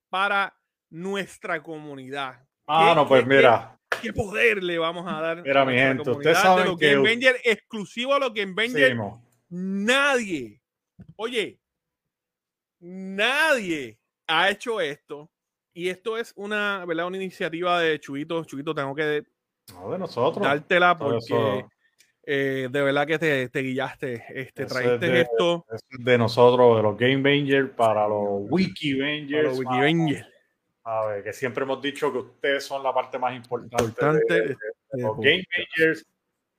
para nuestra comunidad? Ah, no, pues mira. Qué, poder le vamos a dar? Mira, mi gente, ustedes saben que. Avenger, exclusivo a lo que Avenger. nadie. Oye, Nadie ha hecho esto. Y esto es una, ¿verdad? Una iniciativa de Chuito. Chuito, tengo que no, de nosotros. dártela porque eh, de verdad que te, te guillaste. Este, trajiste de, esto. de nosotros, de los Game Bangers para los Wiki Bangers. Wiki A ver, que siempre hemos dicho que ustedes son la parte más importante, de, los Game Bangers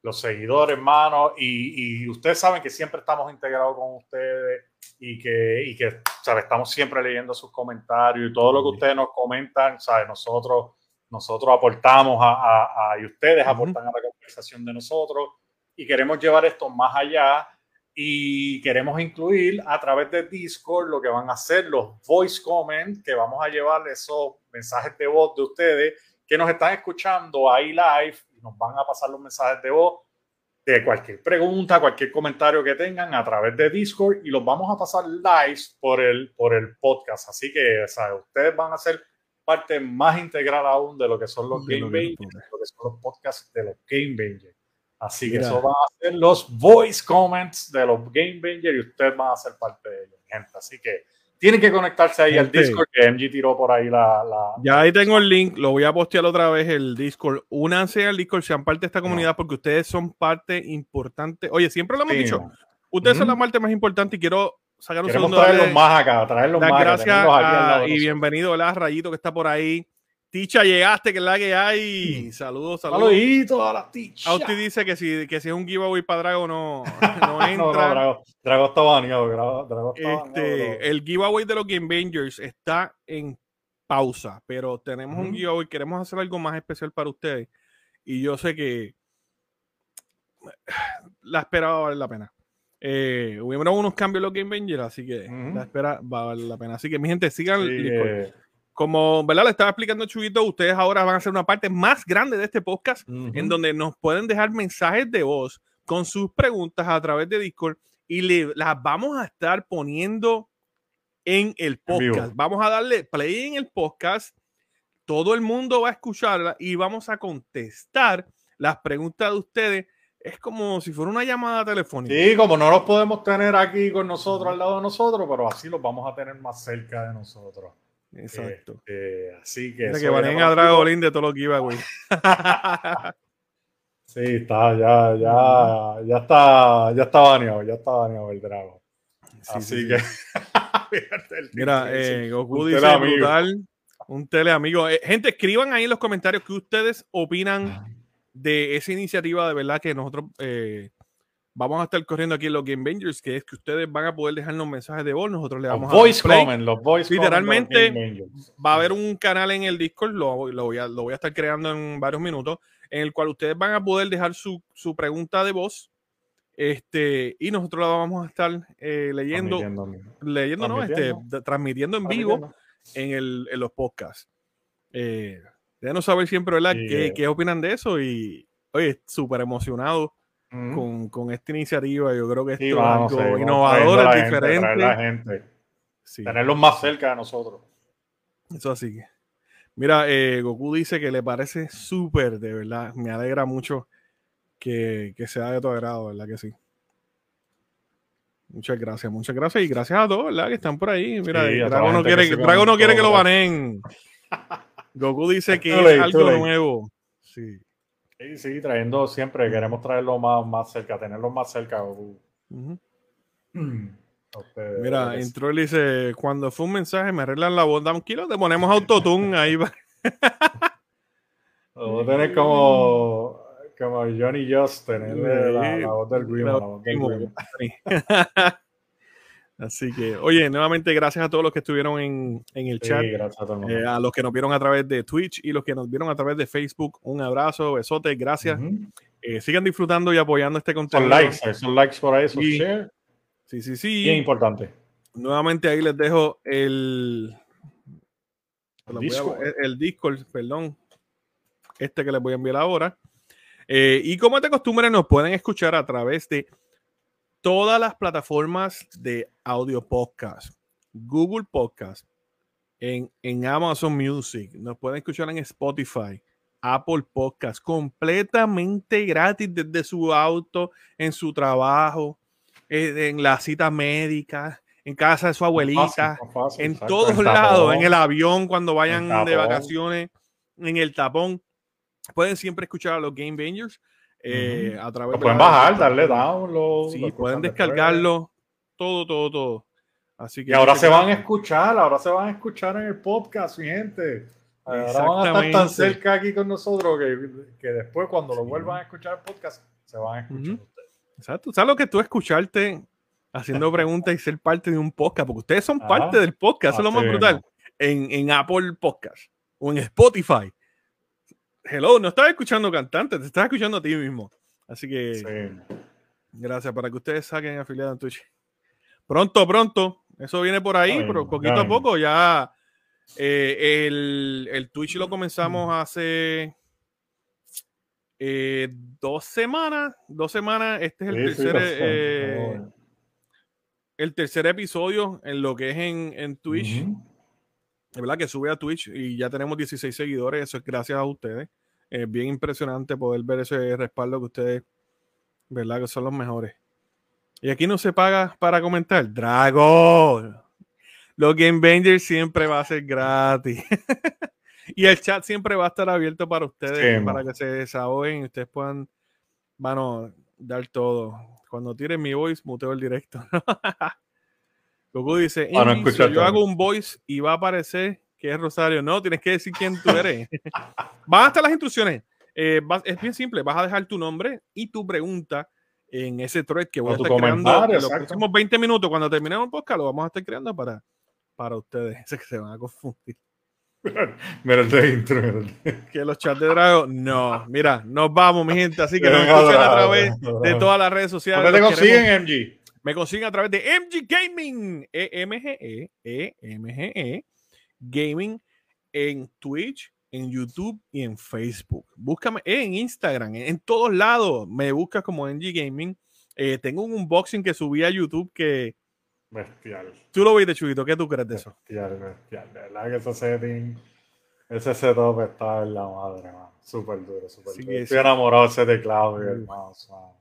los seguidores, hermanos, y, y, ustedes saben que siempre estamos integrados con ustedes y que, y que ¿sabe? estamos siempre leyendo sus comentarios y todo lo que ustedes nos comentan, ¿sabe? nosotros, nosotros aportamos a, a, y ustedes aportan a la conversación de nosotros y queremos llevar esto más allá y queremos incluir a través de Discord lo que van a hacer los voice comments, que vamos a llevar esos mensajes de voz de ustedes que nos están escuchando ahí live nos van a pasar los mensajes de voz de cualquier pregunta, cualquier comentario que tengan a través de Discord y los vamos a pasar live por el, por el podcast. Así que ustedes van a ser parte más integral aún de lo que son los Game Bangers, lo que son los podcasts de los Game Bangers. Así que eso van a ser los voice comments de los Game Bangers y ustedes van a ser parte de ellos, gente. Así que tienen que conectarse ahí al Discord que MG tiró por ahí la, Ya ahí tengo el link, lo voy a postear otra vez el Discord. Únanse al Discord, sean parte de esta comunidad porque ustedes son parte importante. Oye, siempre lo hemos dicho. Ustedes son la parte más importante y quiero sacar un segundo. traerlos más acá, traerlos más. Gracias y bienvenido, ¿verdad? Rayito que está por ahí. Ticha, llegaste, que es la que hay. Saludos, saludos. Saluditos a la Ticha. Auti dice que si, que si es un giveaway para Drago no, no entra. no, Drago, Drago, está baneado. Drago, está este, el giveaway de los Game Bangers está en pausa, pero tenemos un giveaway. Queremos hacer algo más especial para ustedes. Y yo sé que la espera va a valer la pena. Eh, hubieron unos cambios en los Game Bangers, así que la espera va a valer la pena. Así que, mi gente, sigan. el como ¿verdad? le estaba explicando Chubito, ustedes ahora van a hacer una parte más grande de este podcast en donde nos pueden dejar mensajes de voz con sus preguntas a través de Discord y le, las vamos a estar poniendo en el podcast. Vamos a darle play en el podcast. Todo el mundo va a escucharla y vamos a contestar las preguntas de ustedes es como si fuera una llamada telefónica. Sí, como no los podemos tener aquí con nosotros, al lado de nosotros, pero así los vamos a tener más cerca de nosotros. Exacto. Este, así que. que van a Dragolín de todo lo que iba, güey. sí, está, ya, ya, ya está, ya está baneado, ya está baneado el Drago. así que. Mira, eh, Goku dice brutal. Un teleamigo. Eh, gente, escriban ahí en los comentarios qué ustedes opinan de esa iniciativa de verdad que nosotros eh, vamos a estar corriendo aquí en los Game Bangers, que es que ustedes van a poder dejarnos mensajes de voz, nosotros le vamos a voice comment, los voice Literalmente va a haber un canal en el Discord, lo, lo, voy a, lo voy a estar creando en varios minutos, en el cual ustedes van a poder dejar su, su pregunta de voz. Este, y nosotros la vamos a estar eh, leyendo, leyendo, no, este, transmitiendo en vivo en, el, en los podcasts. Eh, no saber siempre, ¿verdad? ¿Qué, ¿Qué, opinan de eso? Y, oye, súper emocionado con, con, esta iniciativa. Yo creo que esto es algo innovador, es diferente. la gente. Tenerlos más cerca de nosotros. Eso así que. Mira, eh, Goku dice que le parece súper, de verdad. Me alegra mucho que, que, sea de tu agrado, ¿verdad? Que sí. Muchas gracias, muchas gracias. Y gracias a todos, ¿verdad? Que están por ahí. Mira, Drago no quiere, que, Drago no quiere que lo baneen. Goku dice que es algo nuevo. Sí. Sí, sí, trayendo siempre, queremos traerlo más, más cerca, tenerlo más cerca, Goku. Mira, entró y dice, cuando fue un mensaje, me arreglan la voz, da un kilo, te ponemos autotune, ahí va. Vamos a como, como Johnny Just, tener la, voz del Green. La voz del Green. Así que, oye, nuevamente gracias a todos los que estuvieron en, el chat. Eh, a, los que nos vieron a través de Twitch y los que nos vieron a través de Facebook. Un abrazo, besote, gracias. Eh, sigan disfrutando y apoyando este contenido. Son likes, son likes por share. Sí, sí, sí. Bien importante. Nuevamente ahí les dejo el, el Discord. el, Discord, perdón. Este que les voy a enviar ahora. Eh, y como de costumbre, nos pueden escuchar a través de todas las plataformas de audio podcast, Google Podcast, en, en Amazon Music, nos pueden escuchar en Spotify, Apple Podcast, completamente gratis desde su auto, en su trabajo, eh, en la cita médica, en casa de su abuelita, en todos lados, en el avión cuando vayan de vacaciones, en el tapón. Pueden siempre escuchar a los Game Bangers eh, a través Lo pueden bajar, darle download. Sí, pueden descargarlo, todo, todo, todo. Así que y ahora se van a escuchar, ahora se van a escuchar en el podcast, mi gente. Ahora van a estar tan cerca aquí con nosotros que, que después cuando lo vuelvan a escuchar el podcast, se van a escuchar Exacto. ¿Sabes lo que tú escucharte haciendo preguntas y ser parte de un podcast? Porque ustedes son parte del podcast, eso es lo más brutal. En, en Apple Podcast o en Spotify hello, no estás escuchando cantantes, te estás escuchando a ti mismo. Así que gracias para que ustedes saquen afiliado en Twitch. Pronto, pronto, eso viene por ahí, pero poquito a poco ya eh, el, el, Twitch lo comenzamos hace eh, dos semanas, dos semanas, este es el tercer eh, el tercer episodio en lo que es en, en Twitch. Verdad que sube a Twitch y ya tenemos 16 seguidores, eso es gracias a ustedes. Es bien impresionante poder ver ese respaldo que ustedes, ¿verdad? Que son los mejores. Y aquí no se paga para comentar. Dragon. Los Game Bangers siempre va a ser gratis. y el chat siempre va a estar abierto para ustedes, para que se desahoguen y ustedes puedan, bueno, dar todo. Cuando tiren mi voice, muteo el directo. Goku dice, yo hago un voice y va a aparecer que es Rosario. No, tienes que decir quién tú eres. Van a estar las instrucciones. Eh, es bien simple. Vas a dejar tu nombre y tu pregunta en ese thread que voy a estar creando en los próximos 20 minutos. Cuando terminemos el podcast, lo vamos a estar creando para, para ustedes. Sé que se van a confundir. Mira el intro. Que los chats de Drago. No, mira, nos vamos, mi gente. Así que nos escuchen a través de todas las redes sociales. ¿Dónde te consiguen, MG? Me consiguen a través de MG Gaming, E-M-G-E, E-M-G-E, Gaming en Twitch, en YouTube y en Facebook. Búscame en Instagram, en todos lados. Me buscas como MG Gaming. Eh, tengo un unboxing que subí a YouTube que. Bestial. Tú lo viste, Chuito. ¿Qué tú crees de eso? Bestial, bestial. De verdad que eso setting. Ese setup está en la madre, man. Súper duro, súper duro. Estoy enamorado de ese teclado, hermano.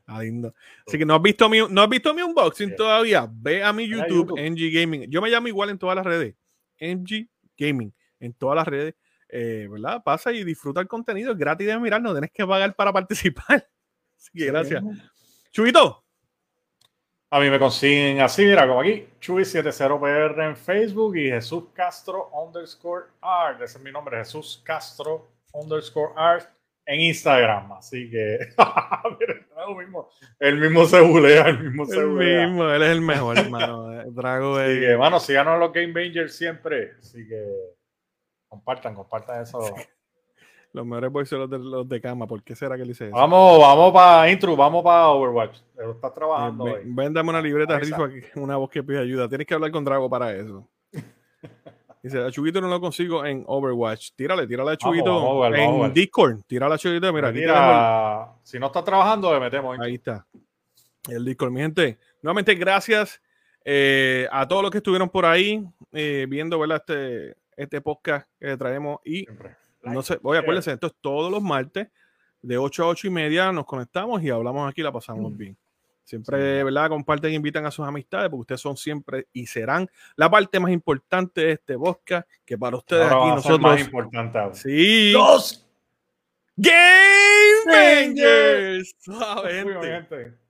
Ah, lindo. Así que no has visto mi, no has visto mi unboxing todavía. Ve a mi YouTube, YouTube, NG Gaming. Yo me llamo igual en todas las redes. NG Gaming. En todas las redes. Eh, ¿Verdad? Pasa y disfruta el contenido. Es gratis de mirar. No tienes que pagar para participar. Así que gracias. Chubito. A mí me consiguen así, mira, como aquí, Chuy70PR en Facebook y Jesús Castro underscore art. Ese es mi nombre, Jesús Castro underscore art en Instagram. Así que, el mismo, el mismo se bulea, el mismo se bulea. El mismo, él es el mejor, hermano. Drago Así que, hermano, sigan los Game Bangers siempre. Así que compartan, compartan eso. Los mejores boys son los de, los de cama. ¿Por qué será que le hice eso? Vamos, vamos para intro, vamos para Overwatch. Estás trabajando. Eh, ven, dame una libreta, Rizo, una voz que pide ayuda. Tienes que hablar con Drago para eso. Dice, a Chuguito no lo consigo en Overwatch. Tírale, tírale a Chuguito en Discord. Tírale a Chuguito, mira. mira si no está trabajando, le metemos. Ahí está. El Discord. Mi gente, nuevamente gracias eh, a todos los que estuvieron por ahí eh, viendo ¿verdad? Este, este podcast que traemos. Y Siempre no sé, oye, acuérdense, esto es todos los martes, de 8 a 8 y media nos conectamos y hablamos aquí, la pasamos mm. bien. Siempre, ¿verdad? Comparten e invitan a sus amistades porque ustedes son siempre y serán la parte más importante de este podcast que para ustedes aquí nosotros. Más importante. Sí. Los Game Rangers.